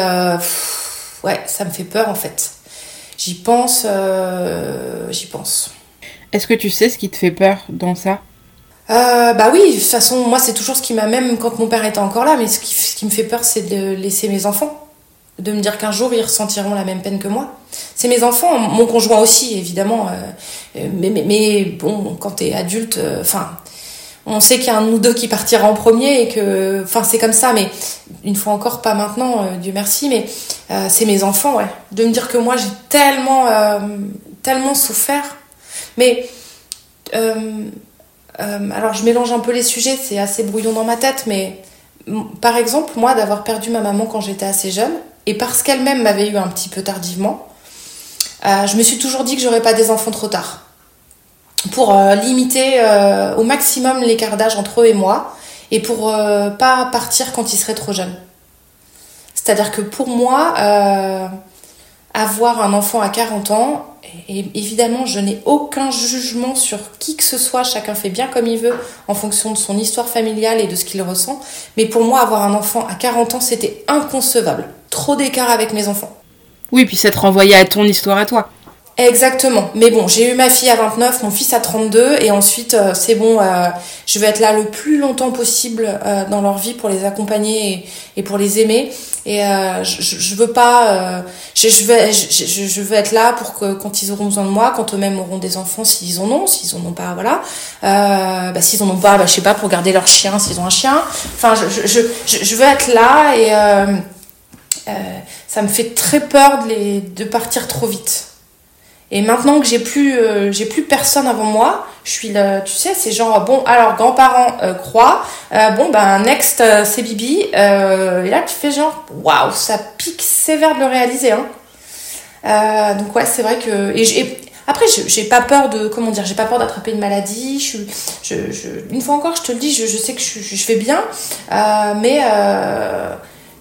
ouais, ça me fait peur en fait. J'y pense, j'y pense. Est-ce que tu sais ce qui te fait peur dans ça? Euh, bah oui, de toute façon, moi c'est toujours ce qui m'a même quand mon père était encore là, mais ce qui, ce qui me fait peur c'est de laisser mes enfants, de me dire qu'un jour ils ressentiront la même peine que moi. C'est mes enfants, mon conjoint aussi évidemment, euh, mais, mais, mais, bon, quand t'es adulte, euh, enfin, on sait qu'il y a un de nous deux qui partira en premier et que, enfin c'est comme ça, mais une fois encore pas maintenant, euh, Dieu merci, mais c'est mes enfants, ouais, de me dire que moi j'ai tellement, tellement souffert, mais euh, alors je mélange un peu les sujets, c'est assez brouillon dans ma tête, mais par exemple, moi, d'avoir perdu ma maman quand j'étais assez jeune, et parce qu'elle-même m'avait eu un petit peu tardivement, euh, je me suis toujours dit que j'aurais pas des enfants trop tard. Pour euh, limiter au maximum l'écart d'âge entre eux et moi, et pour pas partir quand ils seraient trop jeunes. C'est-à-dire que pour moi, avoir un enfant à 40 ans, et évidemment, je n'ai aucun jugement sur qui que ce soit, chacun fait bien comme il veut en fonction de son histoire familiale et de ce qu'il ressent. Mais pour moi, avoir un enfant à 40 ans, c'était inconcevable. Trop d'écart avec mes enfants. Oui, puis s'être renvoyé à ton histoire à toi. Exactement. Mais bon, j'ai eu ma fille à 29, mon fils à 32, et ensuite, euh, c'est bon, euh, je vais être là le plus longtemps possible euh, dans leur vie pour les accompagner et, pour les aimer. Et je, je, veux pas, je, je, veux, je, veux être là pour que quand ils auront besoin de moi, quand eux-mêmes auront des enfants, s'ils en ont, s'ils en ont pas, voilà. bah, s'ils en ont pas, bah, je sais pas, pour garder leur chien, s'ils ont un chien. Enfin, je, je, je, veux être là et ça me fait très peur de, les, de partir trop vite. Et maintenant que j'ai plus, euh, plus personne avant moi, je suis là, tu sais, c'est genre, bon, alors, grands-parents euh, croient, euh, bon, ben, next, c'est Bibi. et là, tu fais genre, waouh, ça pique sévère de le réaliser. Hein. donc, ouais, c'est vrai que. Et, après, j'ai pas peur de, comment dire, j'ai pas peur d'attraper une maladie. Je, une fois encore, je te le dis, je, je sais que je, je fais bien, mais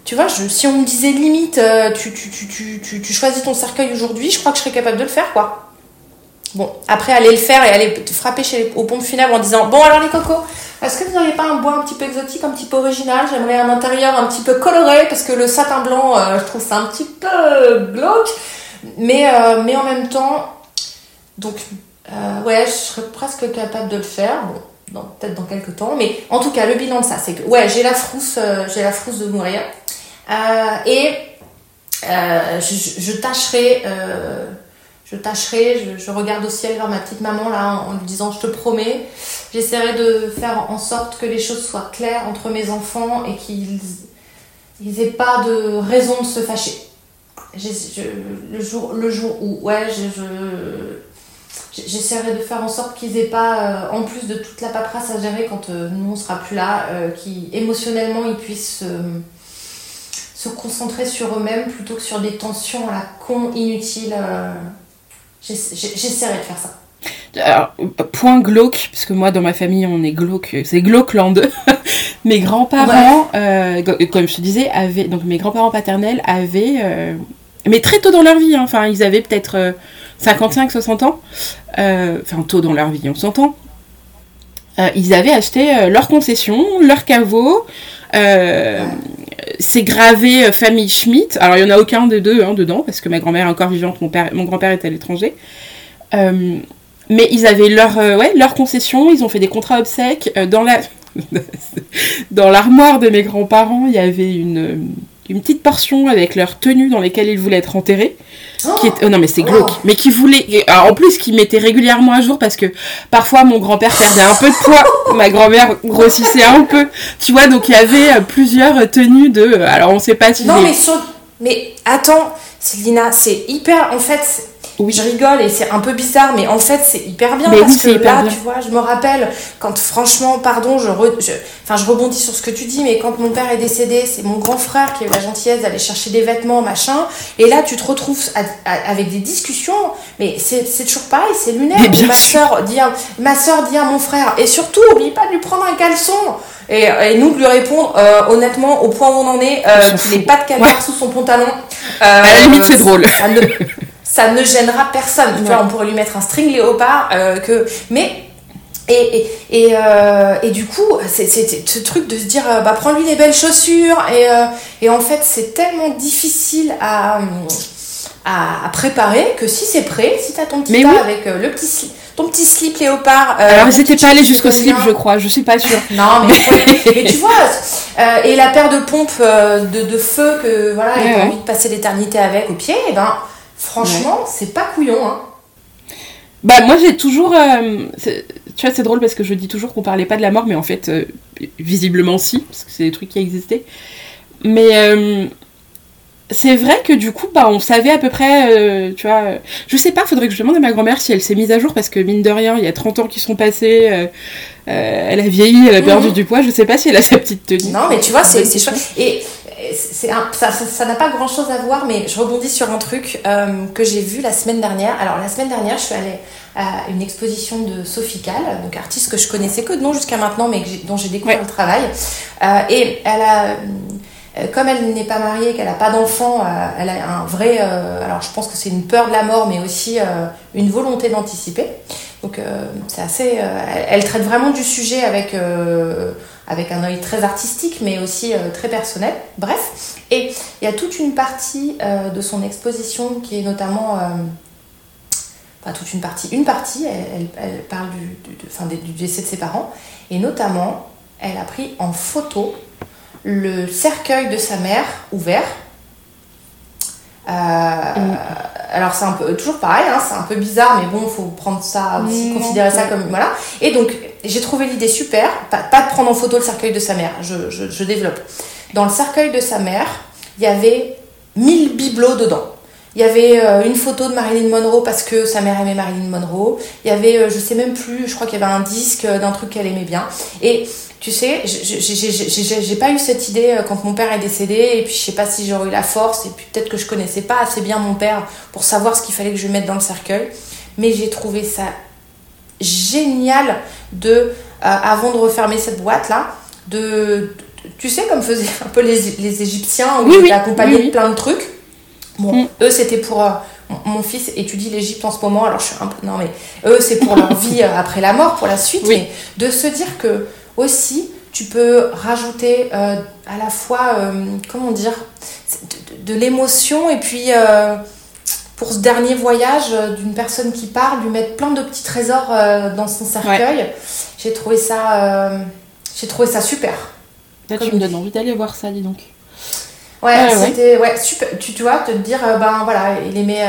tu vois, si on me disait limite, euh, tu, tu, tu, tu, choisis ton cercueil aujourd'hui, je crois que je serais capable de le faire, quoi. Bon, après, aller le faire et aller te frapper chez aux pompes funèbres en disant Bon, alors les cocos, est-ce que vous n'auriez pas un bois un petit peu exotique, un petit peu original? J'aimerais un intérieur un petit peu coloré parce que le satin blanc, euh, je trouve ça un petit peu glauque. Mais, euh, mais en même temps, donc, ouais, je serais presque capable de le faire. Bon, peut-être dans quelques temps. Mais en tout cas, le bilan de ça, c'est que, ouais, j'ai la frousse, j'ai la frousse de mourir. Euh, et euh, je, tâcherai, euh, je tâcherai, je, regarde au ciel vers ma petite maman là en, lui disant je te promets, j'essaierai de faire en sorte que les choses soient claires entre mes enfants et qu'ils n'aient pas de raison de se fâcher. le, jour, le jour où, ouais, j'essaierai de faire en sorte qu'ils aient pas, en plus de toute la paperasse à gérer quand nous on sera plus là, qui émotionnellement ils puissent se concentrer sur eux-mêmes plutôt que sur des tensions à la con inutiles. Euh, j'essaierai de faire ça. Alors, point glauque, puisque moi dans ma famille on est glauque, c'est glauque l'an 2. mes grands-parents, euh, comme je te disais, avaient, donc mes grands-parents paternels avaient, euh, mais très tôt dans leur vie, hein, enfin ils avaient peut-être 55-60 ans, enfin tôt dans leur vie, on s'entend. ils avaient acheté leur concession, leur caveau. C'est gravé famille Schmitt. Alors, il n'y en a aucun des deux hein, dedans, parce que ma grand-mère est encore vivante, mon, père, mon grand-père est à l'étranger. mais ils avaient leur, ouais, leur concession, ils ont fait des contrats obsèques. dans la dans l'armoire de mes grands-parents, il y avait une, une petite portion avec leurs tenues dans lesquelles ils voulaient être enterrés. qui oh, non mais c'est glauque, oh. mais qui voulait, en plus qui mettait régulièrement à jour parce que parfois mon grand-père perdait un peu de poids, ma grand-mère grossissait un peu, tu vois, donc il y avait euh, plusieurs tenues de, alors on sait pas si. Non mais mais attends, Célina, c'est hyper, en fait, oui. Je rigole et c'est un peu bizarre, mais en fait c'est hyper bien parce que là, tu vois, je me rappelle quand franchement, pardon, je, enfin, je rebondis sur ce que tu dis, mais quand mon père est décédé, c'est mon grand frère qui a eu la gentillesse d'aller chercher des vêtements, machin, et là tu te retrouves avec des discussions, mais c'est toujours pareil, c'est lunaire. Ma soeur, dit à, ma soeur dit à mon frère, et surtout, oublie pas de lui prendre un caleçon. Et, nous de lui répondre euh, honnêtement au point où on en est euh, qu'il n'ait pas de caméra sous son pantalon. à la limite c'est drôle ça ne gênera personne. Tu vois, on pourrait lui mettre un string léopard, euh, que... mais et, et, et, euh, et, du coup, c'est ce truc de se dire, euh, bah, prends-lui des belles chaussures. Et, et en fait, c'est tellement difficile à, à, préparer que si c'est prêt, si t'as ton petit tas avec le petit slip, ton petit slip léopard. Alors, ils n'étaient pas allés jusqu'au slip, je crois, je suis pas sûre. non, mais, mais tu vois, et la paire de pompes de, de feu que voilà, il a envie de passer l'éternité avec au pied, et ben Franchement, c'est pas couillon, hein. Bah moi j'ai toujours... Euh, tu vois c'est drôle parce que je dis toujours qu'on parlait pas de la mort mais en fait euh, visiblement si, parce que c'est des trucs qui existaient. Mais euh, c'est vrai que du coup bah on savait à peu près, tu vois... je sais pas, faudrait que je demande à ma grand-mère si elle s'est mise à jour parce que mine de rien il y a 30 ans qui sont passés, elle a vieilli, elle a perdu mhm. du poids, je sais pas si elle a sa petite tenue. Non mais tu vois c'est chouette. Et c'est ça n'a pas grand chose à voir, mais je rebondis sur un truc euh, que j'ai vu la semaine dernière. Alors, la semaine dernière, je suis allée à une exposition de Sophie Kahl, donc artiste que je connaissais que de nom jusqu'à maintenant, mais dont j'ai découvert le travail. Euh, et elle a, euh, comme elle n'est pas mariée, qu'elle n'a pas d'enfant, elle a un vrai. alors, je pense que c'est une peur de la mort, mais aussi une volonté d'anticiper. Donc, c'est assez. elle traite vraiment du sujet avec avec un œil très artistique, mais aussi euh, très personnel. Bref, et il y a toute une partie euh, de son exposition qui est notamment, euh, pas toute une partie, une partie, elle, parle du, du décès de ses parents, et notamment, elle a pris en photo le cercueil de sa mère ouvert. Euh, alors c'est un peu toujours pareil, hein, c'est un peu bizarre, mais bon, il faut prendre ça aussi, considérer ça comme voilà. Et donc j'ai trouvé l'idée super, pas, de prendre en photo le cercueil de sa mère, je, développe. Dans le cercueil de sa mère, il y avait 1000 bibelots dedans. Il y avait euh, une photo de Marilyn Monroe parce que sa mère aimait Marilyn Monroe. Il y avait, euh, je sais même plus, je crois qu'il y avait un disque d'un truc qu'elle aimait bien. Et tu sais, j'ai pas eu cette idée euh, quand mon père est décédé, et puis je sais pas si j'aurais eu la force, et puis peut-être que je connaissais pas assez bien mon père pour savoir ce qu'il fallait que je mette dans le cercueil. Mais j'ai trouvé ça génial de, euh, avant de refermer cette boîte là, de, tu sais, comme faisaient un peu les, les Égyptiens, où ils accompagnés de plein de trucs. Bon, mm. eux, c'était pour. Euh, mon fils étudie l'Égypte en ce moment, alors je suis un peu. Non, mais eux, c'est pour leur vie après la mort, pour la suite. Mais de se dire que aussi, tu peux rajouter euh, à la fois, euh, comment dire, de, l'émotion et puis euh, pour ce dernier voyage d'une personne qui part, lui mettre plein de petits trésors dans son cercueil. J'ai trouvé ça, j'ai trouvé ça super. Là, tu me donnes envie d'aller voir ça, dis donc. Ouais, c'était ouais. super. Tu, tu vois, te dire, euh, ben voilà, il aimait.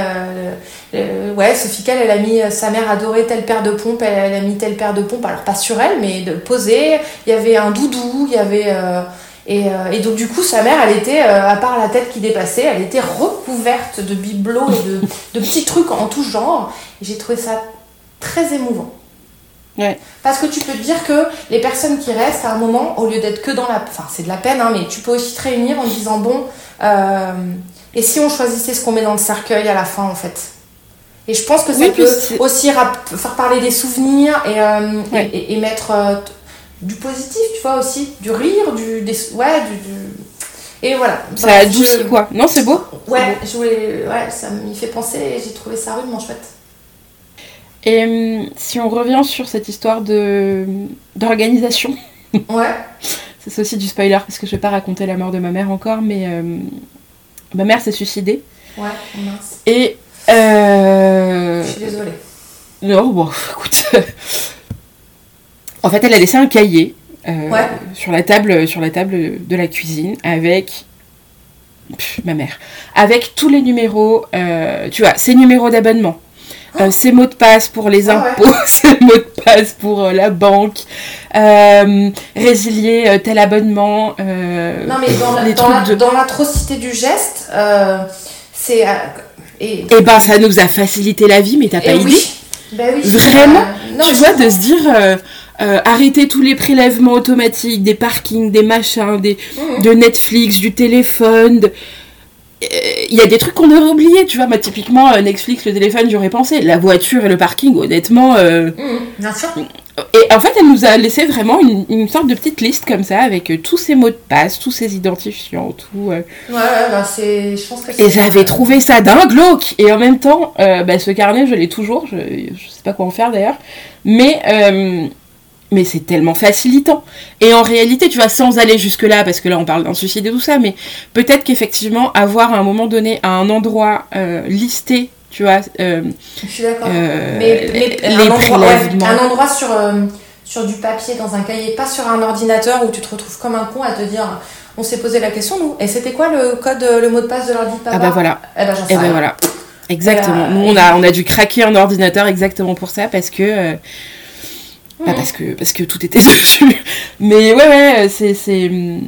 Euh, ouais, Sophie Cal, elle a mis. Euh, sa mère adorait telle paire de pompes, elle, a mis telle paire de pompes, alors pas sur elle, mais de poser. Il y avait un doudou, il y avait. Et, et, donc du coup, sa mère, elle était, à part la tête qui dépassait, elle était recouverte de bibelots et de, de petits trucs en tout genre. Et j'ai trouvé ça très émouvant. Parce que tu peux te dire que les personnes qui restent à un moment, au lieu d'être que dans la... Enfin, c'est de la peine, hein, mais tu peux aussi te réunir en disant, bon, euh, et si on choisissait ce qu'on met dans le cercueil à la fin, en fait? Et je pense que ça peut aussi faire parler des souvenirs et, euh, et, mettre euh, du positif, tu vois, aussi, du rire, du... Des, ouais, du, Et voilà. Ça adoucit, quoi. Non, c'est beau Ouais, Je voulais, ouais, ça m'y fait penser et j'ai trouvé ça rudement chouette. Et hum, si on revient sur cette histoire de d'organisation, Ouais. c'est aussi du spoiler parce que je vais pas raconter la mort de ma mère encore, mais euh, ma mère s'est suicidée. Ouais, mince. Et euh, Je suis désolée. non, bon, écoute. En fait, elle a laissé un cahier euh, Ouais. sur la table, sur la table de la cuisine avec Pff, ma mère, avec tous les numéros, euh, tu vois, ses numéros d'abonnement. euh, ses mots de passe pour les Ah ouais. impôts, ses mots de passe pour euh, la banque, euh, résilier euh, tel abonnement. euh, Non, mais dans la- les dans trucs la- de- dans l'atrocité du geste, euh, c'est. euh, et, Eh ben, ça nous a facilité la vie, mais t'as pas et idée. oui. Ben oui. Vraiment Euh, non, tu vois, de se dire euh, arrêter tous les prélèvements automatiques, des parkings, des machins, des, Mhm. de Netflix, du téléphone. de- Euh, Il y a des trucs qu'on aurait oubliés, tu vois. Moi, typiquement, euh, Netflix, le téléphone, j'aurais pensé. La voiture et le parking, honnêtement. euh, Mhm, bien sûr. Et en fait, elle nous a laissé vraiment une, une sorte de petite liste comme ça, avec euh, tous ses mots de passe, tous ses identifiants, tout. euh. Ouais, ouais, bah c'est. Je pense que Et j'avais trouvé ça dingue glauque. Et en même temps, euh, bah, ce carnet, je l'ai toujours. Je, je sais pas quoi en faire d'ailleurs. Mais, euh, mais c'est tellement facilitant. Et en réalité, tu vois, sans aller jusque-là, parce que là, on parle d'un suicide et tout ça, mais peut-être qu'effectivement, avoir à un moment donné, à un endroit euh, listé, tu vois, euh, Je suis d'accord. euh, mais, mais les un, endroit, ouais, un endroit sur, euh, sur du papier, dans un cahier, pas sur un ordinateur où tu te retrouves comme un con à te dire on s'est posé la question, nous. Et c'était quoi le code, euh, le mot de passe de l'ordi de papa? Ah bah voilà. Eh ben, j'en sais Et ben rien. voilà. Exactement. Euh, Nous, on a, on a dû craquer un ordinateur exactement pour ça, parce que. Bah, parce que, parce que tout était dessus. Mais ouais, ouais, c'est. c'est, hum,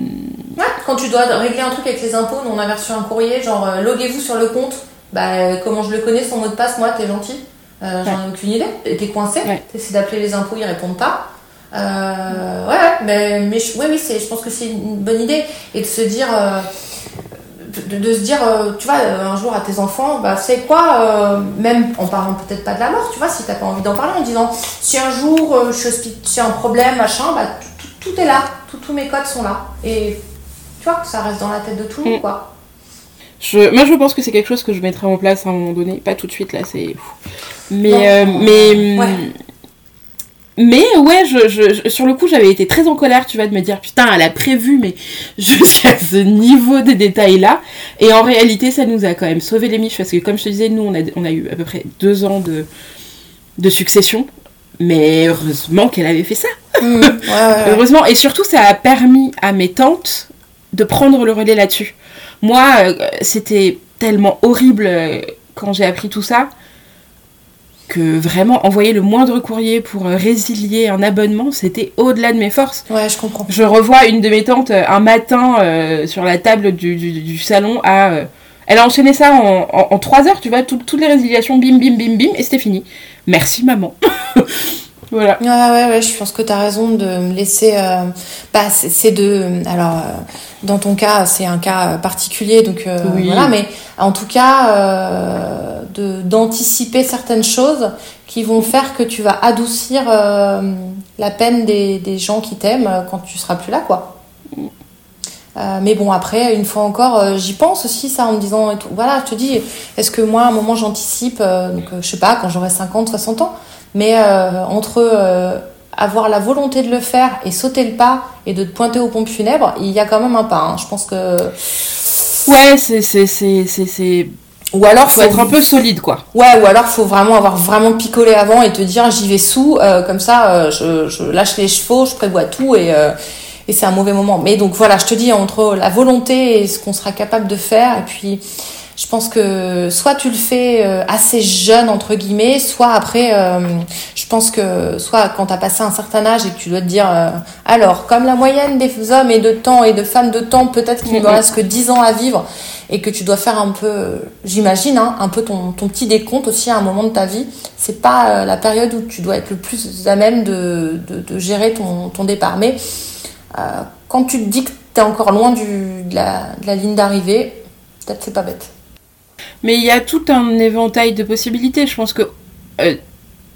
Ouais, quand tu dois régler un truc avec les impôts, nous on avait reçu un courrier genre euh, loguez-vous sur le compte. Bah euh, comment je le connais son mot de passe, moi t'es gentil. Euh, J'en ai aucune idée. T'es coincé. Ouais. T'essaies d'appeler les impôts, ils répondent pas. Euh, ouais, ouais, mais, mais je, ouais, oui, c'est, je pense que c'est une bonne idée. Et de se dire, de, de se dire, euh, tu vois, euh, un jour à tes enfants, bah c'est quoi, euh, même en parlant peut-être pas de la mort, tu vois, si t'as pas envie d'en parler, en disant, si un jour euh, je suis si un problème, machin, bah tout, tout- est là, tous mes codes sont là. Et tu vois, que ça reste dans la tête de tout le monde, Mm. quoi. Je, moi, je pense que c'est quelque chose que je mettrai en place à un moment donné. Pas tout de suite, là, c'est. Mais. Non. euh, mais. Ouais. Mais ouais, je, sur le coup, j'avais été très en colère, tu vois, de me dire putain, elle a prévu, mais jusqu'à ce niveau de détail-là. Et en réalité, ça nous a quand même sauvé les miches, parce que comme je te disais, nous, on a, on a eu à peu près deux ans de, de succession. Mais heureusement qu'elle avait fait ça. Mm. Ouais, ouais, ouais. Heureusement, et surtout, ça a permis à mes tantes de prendre le relais là-dessus. Moi, euh, c'était tellement horrible euh, quand j'ai appris tout ça que vraiment envoyer le moindre courrier pour euh, résilier un abonnement, c'était au-delà de mes forces. Ouais, je comprends. Je revois une de mes tantes euh, un matin euh, sur la table du, du- du salon à... euh, elle a enchaîné ça en, en, en trois heures, tu vois, tout- toutes les résiliations, bim, bim, bim, bim, et c'était fini. Merci maman. voilà. Ouais, ouais, ouais, je pense que tu as raison de me laisser. euh, bah, c'est de. Alors, dans ton cas, c'est un cas particulier, donc euh, Oui. voilà, mais en tout cas, euh, de- d'anticiper certaines choses qui vont faire que tu vas adoucir euh, la peine des, des gens qui t'aiment euh, quand tu seras plus là, quoi. Euh, mais bon, après, une fois encore, euh, j'y pense aussi, ça, en me disant, et tout, voilà, je te dis, est-ce que moi, à un moment, j'anticipe, euh, donc, euh, je sais pas, quand j'aurai 50, 60 ans, mais euh, entre euh, avoir la volonté de le faire et sauter le pas et de te pointer aux pompes funèbres, il y a quand même un pas. hein. Je pense que. Ouais, c'est... Ou alors, Faut être un peu solide, quoi. Ouais, ou alors faut vraiment avoir vraiment picolé avant et te dire j'y vais sous, euh, comme ça euh, je, je lâche les chevaux, je prévois tout et, euh, et c'est un mauvais moment. Mais donc voilà, je te dis entre la volonté et ce qu'on sera capable de faire, et puis je pense que soit tu le fais assez jeune entre guillemets, soit après, euh, pense que soit quand tu as passé un certain âge et que tu dois te dire euh, alors comme la moyenne des hommes et de temps et de femmes de temps, peut-être qu'il ne me Mhm. reste que 10 ans à vivre et que tu dois faire un peu, j'imagine, hein, un peu ton, ton petit décompte aussi à un moment de ta vie. C'est pas euh, la période où tu dois être le plus à même de, de, de gérer ton, ton départ. Mais euh, quand tu te dis que tu es encore loin du, de, la, de la ligne d'arrivée, peut-être c'est pas bête. Mais il y a tout un éventail de possibilités. Je pense que euh,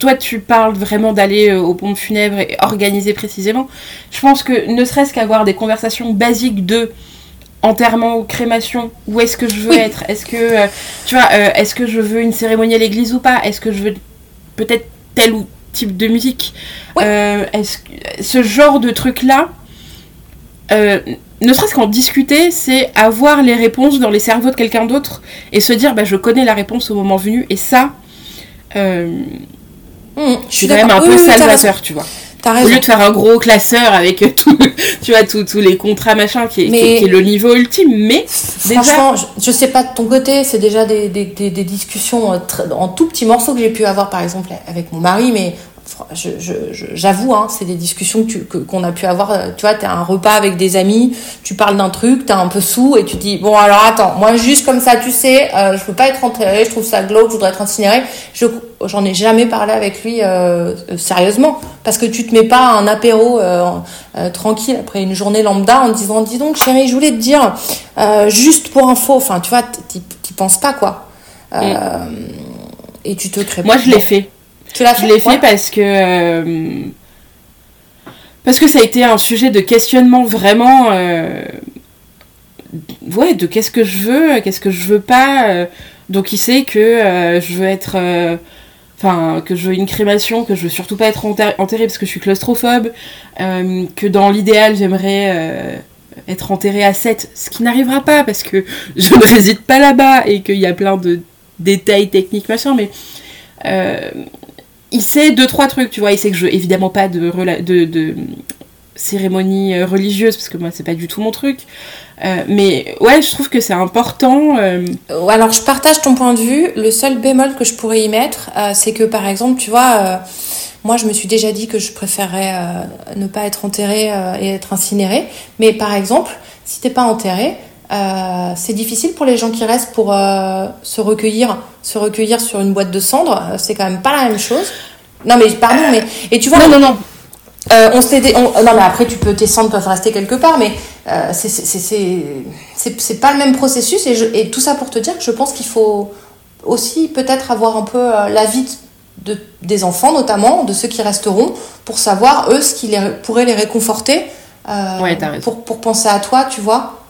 toi, tu parles vraiment d'aller euh, aux pompes funèbres et organiser précisément. Je pense que ne serait-ce qu'avoir des conversations basiques de enterrement ou crémation, où est-ce que je veux Oui. être? Est-ce que, euh, tu vois, euh, est-ce que je veux une cérémonie à l'église ou pas? Est-ce que je veux peut-être tel ou type de musique? Euh, est-ce que ce genre de truc là, ne serait-ce qu'en discuter, c'est avoir les réponses dans les cerveaux de quelqu'un d'autre et se dire bah je connais la réponse au moment venu et ça. Euh, Mmh, je suis quand même un peu Oui, raison. salvateur, tu vois. Au lieu de faire un gros classeur avec tout, tu vois, tous les contrats machin qui est, qui Mais- est- qui est le niveau ultime, mais déjà, Franchement, je, je sais pas de ton côté, c'est déjà des, des, des, des discussions euh, en tout petits morceaux que j'ai pu avoir par exemple avec mon mari, mais j'avoue, hein, c'est des discussions qu'on a pu avoir. euh, Tu vois, t'es à un repas avec des amis, tu parles d'un truc, t'es un peu sous et tu dis bon alors attends, moi juste comme ça, tu sais, euh, je peux pas être enterré, je trouve ça glauque, je voudrais être incinéré. Je j'en ai jamais parlé avec lui euh, euh, sérieusement parce que tu te mets pas à un apéro euh, euh, tranquille après une journée lambda en te disant dis donc chérie, je voulais te dire euh, juste pour info, enfin tu vois, t'y penses pas quoi. Euh, Et tu te crées. moi je l'ai fait. Tu l'as Je l'ai fait parce que euh, parce que ça a été un sujet de questionnement vraiment euh, ouais de qu'est-ce que je veux, qu'est-ce que je veux pas. euh, donc il sait que je veux être enfin que je veux une crémation, que je veux surtout pas être enterrée parce que je suis claustrophobe, que dans l'idéal j'aimerais être enterrée à 7, ce qui n'arrivera pas parce que je ne réside pas là-bas et qu'il y a plein de détails techniques machin, mais euh, il sait deux trois trucs, tu vois. Il sait que je veux évidemment pas de, cérémonie euh, religieuse parce que moi c'est pas du tout mon truc. Euh, mais ouais, je trouve que c'est important. euh, Alors, je partage ton point de vue. Le seul bémol que je pourrais y mettre, c'est que par exemple, tu vois, moi, je me suis déjà dit que je préférerais euh, ne pas être enterrée et être incinérée. Mais par exemple, si t'es pas enterré, euh, c'est difficile pour les gens qui restent pour euh, se recueillir, se recueillir sur une boîte de cendres. Euh, C'est quand même pas la même chose. Non mais pardon, mais et tu vois, Non, non, non. euh, on non mais après tu peux tes cendres peuvent rester quelque part mais c'est c'est- pas le même processus et, je- et tout ça pour te dire que je pense qu'il faut aussi peut-être avoir un peu l'avis de, des enfants notamment de ceux qui resteront pour savoir eux ce qui les, pourrait les réconforter Ouais, t'as raison. pour, pour penser à toi tu vois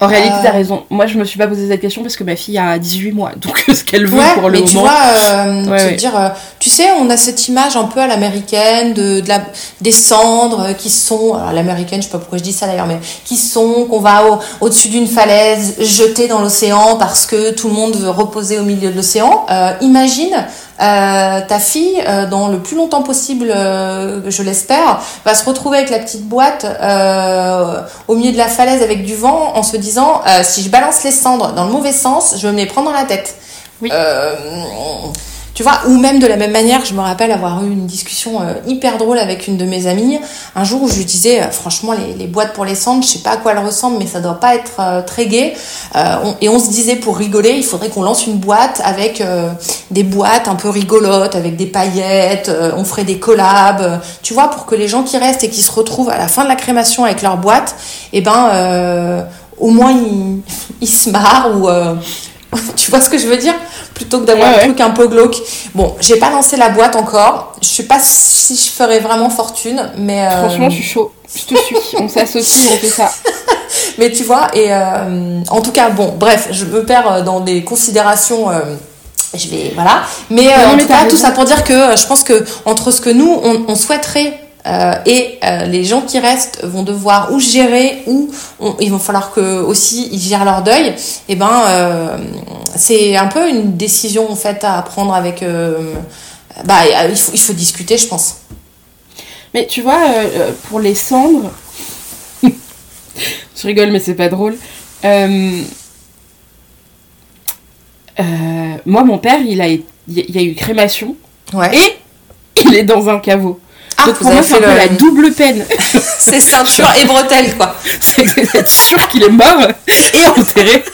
En réalité, Euh, t'as raison. Moi, je me suis pas posé cette question parce que ma fille a 18 mois. Donc, ce qu'elle veut Ouais, pour le mais tu moment. vois, euh, Ouais, te ouais. dire, euh, tu sais, on a cette image un peu à l'américaine de, de la, des cendres qui sont, alors l'américaine, je sais pas pourquoi je dis ça d'ailleurs, mais qui sont, qu'on va au, au-dessus d'une falaise, jeter dans l'océan parce que tout le monde veut reposer au milieu de l'océan. Euh, imagine euh, ta fille, euh, dans le plus longtemps possible, euh, je l'espère, va se retrouver avec la petite boîte au milieu de la falaise avec du vent en se disant, si je balance les cendres dans le mauvais sens, je vais me les prendre dans la tête. Oui. Tu vois, ou même de la même manière, je me rappelle avoir eu une discussion euh, hyper drôle avec une de mes amies, un jour où je lui disais, euh, franchement, les, les boîtes pour les cendres, je sais pas à quoi elles ressemblent, mais ça doit pas être euh, très gai. Et on se disait, pour rigoler, il faudrait qu'on lance une boîte avec des boîtes un peu rigolotes, avec des paillettes, on ferait des collabs, tu vois, pour que les gens qui restent et qui se retrouvent à la fin de la crémation avec leur boîte, eh ben, euh, au moins ils, ils se marrent ou... euh, tu vois ce que je veux dire? Plutôt que d'avoir Ouais, un ouais. truc un peu glauque. Bon, j'ai pas lancé la boîte encore. Je sais pas si je ferais vraiment fortune, mais euh, Franchement, je suis chaud. Je te suis. On s'associe, on fait ça. mais tu vois. Et euh, en tout cas, bon, bref, je me perds euh, dans des considérations. euh, je vais voilà. Mais, Non, en mais tout cas, tout ça pour dire que je pense que entre ce que nous on, on souhaiterait. Euh, et euh, les gens qui restent vont devoir ou gérer ou on- il va falloir que aussi ils gèrent leur deuil. Et ben euh, c'est un peu une décision en fait à prendre avec. bah il faut, il faut discuter, je pense. Mais tu vois, pour les cendres, je rigole, mais c'est pas drôle. Moi, mon père, il a, il y a eu crémation Ouais. et il est dans un caveau. Ah, Donc vous pour moi, c'est le- la double peine. c'est ceinture et bretelles quoi. c'est sûr qu'il est mort et enterré.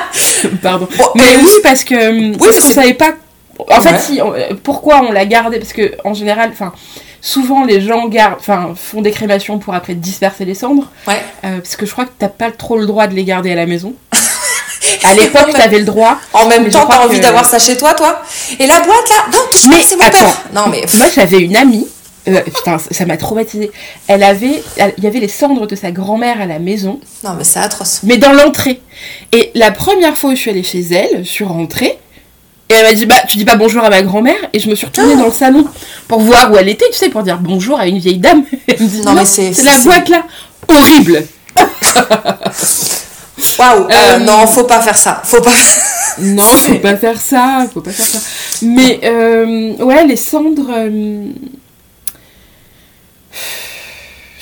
Pardon. Bon, Mais oui, parce que Oui, parce qu'on savait pas. En fait, si. on- euh, Pourquoi on l'a gardé? Parce que en général, enfin, souvent les gens gardent, enfin, font des crémations pour après disperser les cendres. Ouais. Euh, parce que je crois que t'as pas trop le droit de les garder à la maison. À l'époque, t'avais le droit. En même temps, t'as envie que- d'avoir ça chez toi, toi Et la boîte là? Non, touche pas, c'est mon père. Non mais Moi, j'avais une amie. Euh, putain, ça- m'a traumatisée. Elle avait, il y avait les cendres de sa grand-mère à la maison. non mais c'est atroce. mais dans l'entrée. Et la première fois où je suis allée chez elle, je suis rentrée, Et elle m'a dit, bah, tu dis pas bonjour à ma grand-mère. Et je me suis retournée dans le salon pour voir où elle était, tu sais, pour dire bonjour à une vieille dame. Elle me dit, non, mais c'est la boîte là. Horrible. Waouh. Euh, euh, non, faut pas faire ça. Faut pas. non, faut pas faire ça. Faut pas faire ça. Mais euh, ouais, les cendres.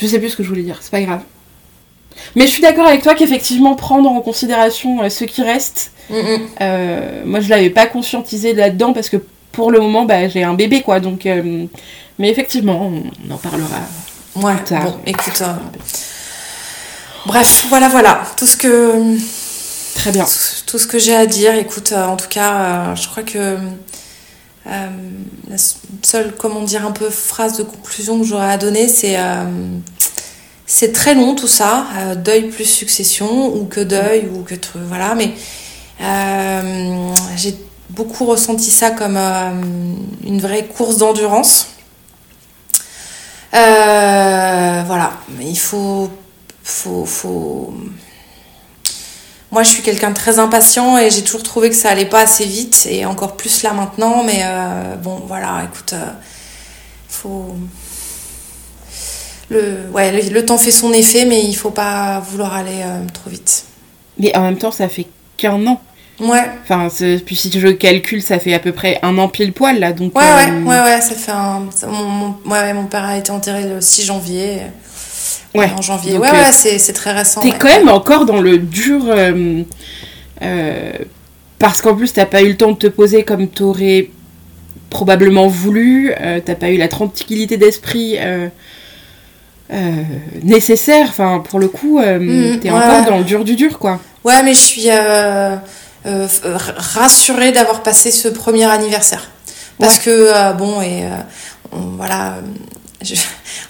Je sais plus ce que je voulais dire. C'est pas grave. Mais je suis d'accord avec toi qu'effectivement prendre en considération ce qui reste. Mm, mm. moi, je l'avais pas conscientisé là-dedans parce que pour le moment, bah, j'ai un bébé, quoi. Donc, mais effectivement, on en parlera. Ouais. Plus tard. Bon, écoute. Bref, voilà, voilà. Tout ce que. Très bien. Tout, ce que j'ai à dire. Écoute, euh, en tout cas, euh, je crois que euh, la seule, comment dire, un peu phrase de conclusion que j'aurais à donner, c'est. c'est très long tout ça, deuil plus succession, ou que deuil, ou que. Voilà, mais. j'ai beaucoup ressenti ça comme une vraie course d'endurance. voilà, il faut faut, faut... Moi, je suis quelqu'un de très impatient et j'ai toujours trouvé que ça allait pas assez vite et encore plus là maintenant. Mais euh, bon, voilà, écoute, euh, faut. Le, ouais, le, temps fait son effet, mais il faut pas vouloir aller euh, trop vite. Mais en même temps, ça fait qu'un an. Ouais. Enfin, puis si je calcule, ça fait à peu près un an pile poil là. Donc, ouais, ouais, ouais, ouais, ça fait un. Mon, ouais, mon père a été enterré le 6 janvier. Ouais. En janvier. ouais, ouais, euh, c'est très récent. T'es quand même encore dans le dur. Euh, euh, parce qu'en plus, t'as pas eu le temps de te poser comme t'aurais probablement voulu. t'as pas eu la tranquillité d'esprit. nécessaire, enfin pour le coup, mmh, t'es encore dans le dur du dur quoi. Ouais, mais je suis rassurée d'avoir passé ce premier anniversaire. Parce que, bon, et voilà,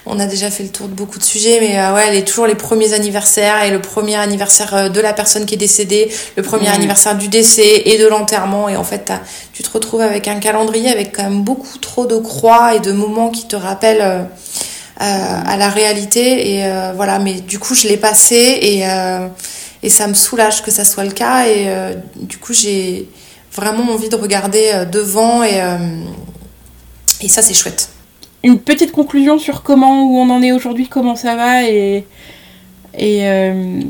on a déjà fait le tour de beaucoup de sujets, mais euh, ouais, elle est toujours les premiers anniversaires et le premier anniversaire euh, de la personne qui est décédée, le premier anniversaire du décès et de l'enterrement. Et en fait, tu te retrouves avec un calendrier avec quand même beaucoup trop de croix et de moments qui te rappellent euh, à la réalité. Et voilà, mais du coup, je l'ai passé et, et ça me soulage que ça soit le cas. Et du coup, j'ai vraiment envie de regarder devant et, et ça, c'est chouette une petite conclusion sur comment où on en est aujourd'hui, comment ça va et et, euh,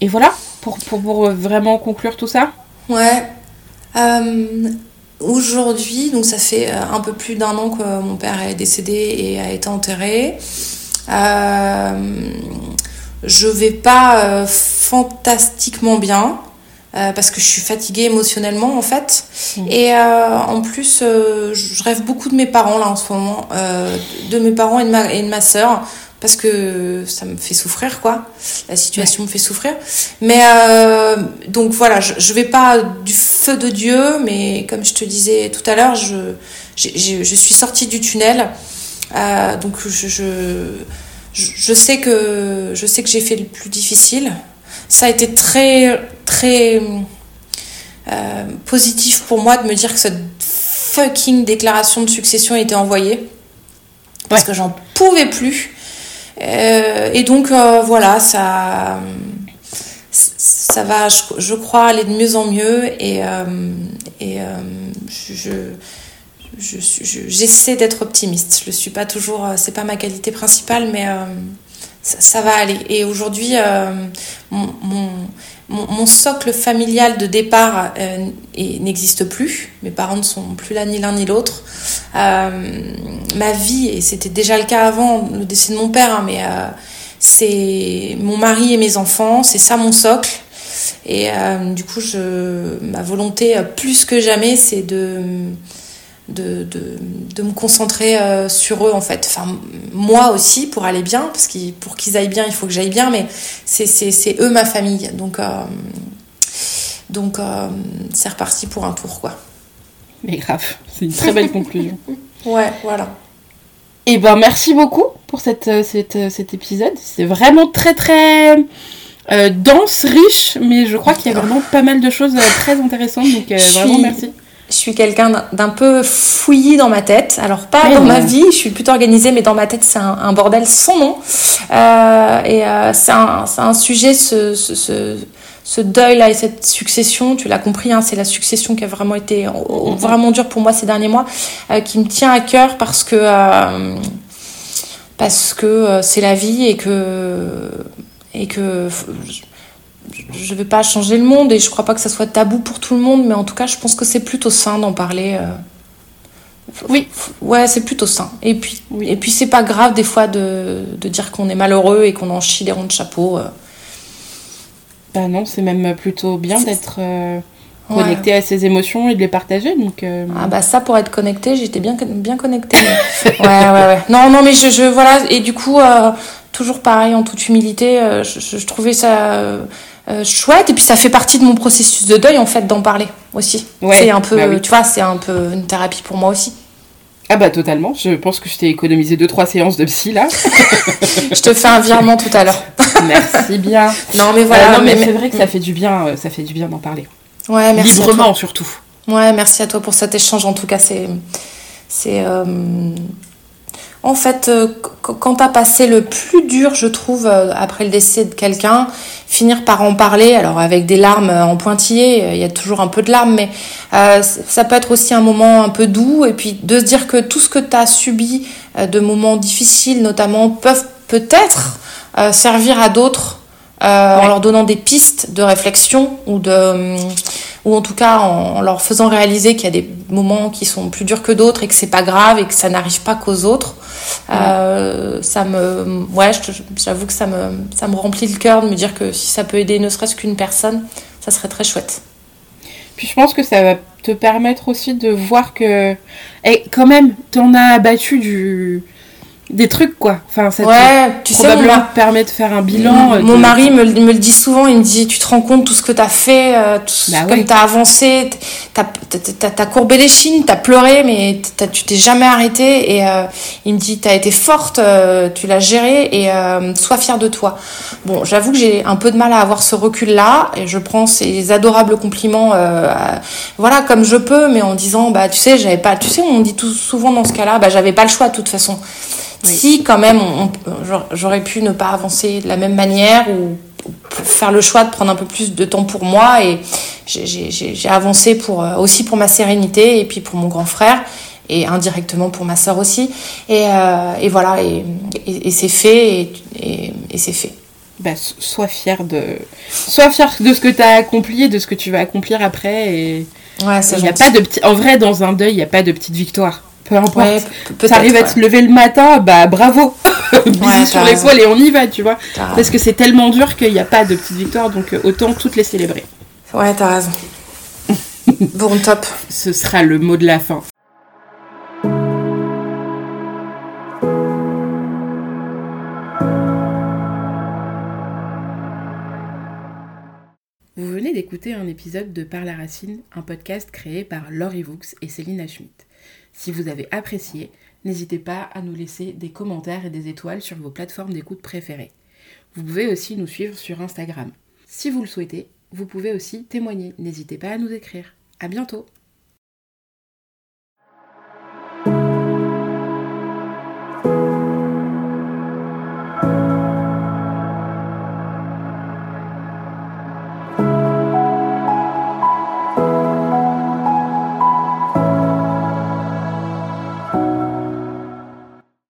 et voilà pour, vraiment conclure tout ça. Ouais. Euh, aujourd'hui, donc ça fait euh, un peu plus d'un an que mon père est décédé et a été enterré. je vais pas fantastiquement bien. Euh, parce que je suis fatiguée émotionnellement en fait. Mm. Et euh, en plus, euh, je rêve beaucoup de mes parents là en ce moment, de mes parents et de ma, et de ma soeur, parce que ça me fait souffrir quoi. La situation me fait souffrir. Mais donc voilà, je, je vais pas du feu de Dieu, mais comme je te disais tout à l'heure, je, je, je suis sortie du tunnel. donc je, je, je sais que je sais que j'ai fait le plus difficile ça a été très, très euh, positif pour moi de me dire que cette fucking déclaration de succession a été envoyée. Parce que j'en pouvais plus. Euh, et donc, euh, voilà, ça, ça va, je, crois, aller de mieux en mieux. Et, et je j'essaie d'être optimiste. Je ne suis pas toujours, c'est pas ma qualité principale, mais ça, va aller. Et aujourd'hui, euh, mon, socle familial de départ euh, n'existe plus. Mes parents ne sont plus là ni l'un ni l'autre. Euh, ma vie, et c'était déjà le cas avant le décès de mon père, hein, mais c'est mon mari et mes enfants, c'est ça mon socle. Et du coup, ma volonté, plus que jamais, c'est de de, de, de, me concentrer euh, sur eux en fait. Enfin, moi aussi pour aller bien, parce que pour qu'ils aillent bien, il faut que j'aille bien, mais c'est eux ma famille. Donc, euh, donc euh, c'est reparti pour un tour quoi. Mais grave, c'est une très belle conclusion. Ouais, voilà. Et eh ben merci beaucoup pour cette, cette cet épisode. C'est vraiment très très dense, riche, mais je crois qu'il y a vraiment pas mal de choses très intéressantes. Donc vraiment merci je suis quelqu'un d'un peu fouillis dans ma tête. Alors pas dans ma vie, je suis plutôt organisée, mais dans ma tête c'est un, bordel sans nom. Euh, et euh, c'est un, un, sujet, ce, ce, ce deuil-là et cette succession, tu l'as compris, hein, c'est la succession qui a vraiment été mm-hmm. vraiment dure pour moi ces derniers mois, euh, qui me tient à cœur parce que parce que c'est la vie et que et que je ne vais pas changer le monde et je crois pas que ça soit tabou pour tout le monde, mais en tout cas, je pense que c'est plutôt sain d'en parler. Oui. Ouais, c'est plutôt sain. Et puis, et puis c'est pas grave des fois de, de dire qu'on est malheureux et qu'on en chie des ronds de chapeau. Bah non, c'est même plutôt bien d'être euh, connecté à ses émotions et de les partager. Donc, euh, Ah bah ça, pour être connecté, j'étais bien, bien connectée. ouais, ouais, ouais. Non, non, mais je, je voilà. Et du coup, euh, toujours pareil, en toute humilité, je, je, trouvais ça chouette. Et puis ça fait partie de mon processus de deuil, en fait, d'en parler aussi. c'est un peu, bah tu vois, c'est un peu une thérapie pour moi aussi. Ah bah totalement, je pense que je t'ai économisé 2-3 séances de psy là. je te fais un virement tout à l'heure. Merci bien. Non mais voilà. Euh, non mais, c'est vrai que ça fait du bien, euh, ça fait du bien d'en parler. Ouais, merci. Librement surtout. Ouais, merci à toi pour cet échange. En tout cas, c'est c'est euh, en fait, euh, quand t'as passé le plus dur, je trouve, euh, après le décès de quelqu'un, finir par en parler, alors avec des larmes en pointillés, il y a toujours un peu de larmes, mais euh, ça peut être aussi un moment un peu doux, et puis de se dire que tout ce que t'as subi de moments difficiles, notamment, peuvent peut-être servir à d'autres en leur donnant des pistes de réflexion ou de ou en tout cas en, leur faisant réaliser qu'il y a des moments qui sont plus durs que d'autres et que c'est pas grave et que ça n'arrive pas qu'aux autres. Euh, ça me, ouais, j'avoue que ça me, ça me remplit le cœur de me dire que si ça peut aider ne serait-ce qu'une personne, ça serait très chouette. Puis je pense que ça va te permettre aussi de voir que, et quand même, t'en as abattu du, des trucs quoi. Enfin, ça ouais, tu probablement sais, permet de faire un bilan. Mon mari me, me, le dit souvent, il me dit tu te rends compte tout ce que t'as fait, euh, bah comme t'as avancé, t'as as, courbé les chines, t'as pleuré, mais tu t'es jamais arrêté. Et euh, il me dit t'as été forte, euh, tu l'as géré et sois fière de toi. Bon, j'avoue que j'ai un peu de mal à avoir ce recul là et je prends ces adorables compliments, voilà comme je peux, mais en disant bah tu sais j'avais pas, tu sais on dit tout souvent dans ce cas-là, bah j'avais pas le choix de toute façon. Si quand même j'aurais pu ne pas avancer de la même manière ou faire le choix de prendre un peu plus de temps pour moi et j'ai avancé pour euh, aussi pour ma sérénité et puis pour mon grand frère et indirectement pour ma sœur aussi. Et, euh, et voilà et, et, c'est fait et, c'est fait. Bah, sois fier de sois fier de ce que tu as accompli et de ce que tu vas accomplir après et ouais, il y a pas de petit en vrai dans un deuil il n'y a pas de petite victoire peu importe. ça arrive à te lever le matin, bah bravo. Bisous sur l'épaule et on y va, tu vois. Parce que c'est tellement dur qu'il n'y a pas de petite victoire, donc euh, autant toutes les célébrer. Ouais, t'as raison. bon, top. Ce sera le mot de la fin. Vous venez d'écouter un épisode de Par la Racine, un podcast créé par Laurie Vaux et Céline Schmidt. Si vous avez apprécié, n'hésitez pas à nous laisser des commentaires et des étoiles sur vos plateformes d'écoute préférées. Vous pouvez aussi nous suivre sur Instagram. Si vous le souhaitez, vous pouvez aussi témoigner. N'hésitez pas à nous écrire. À bientôt!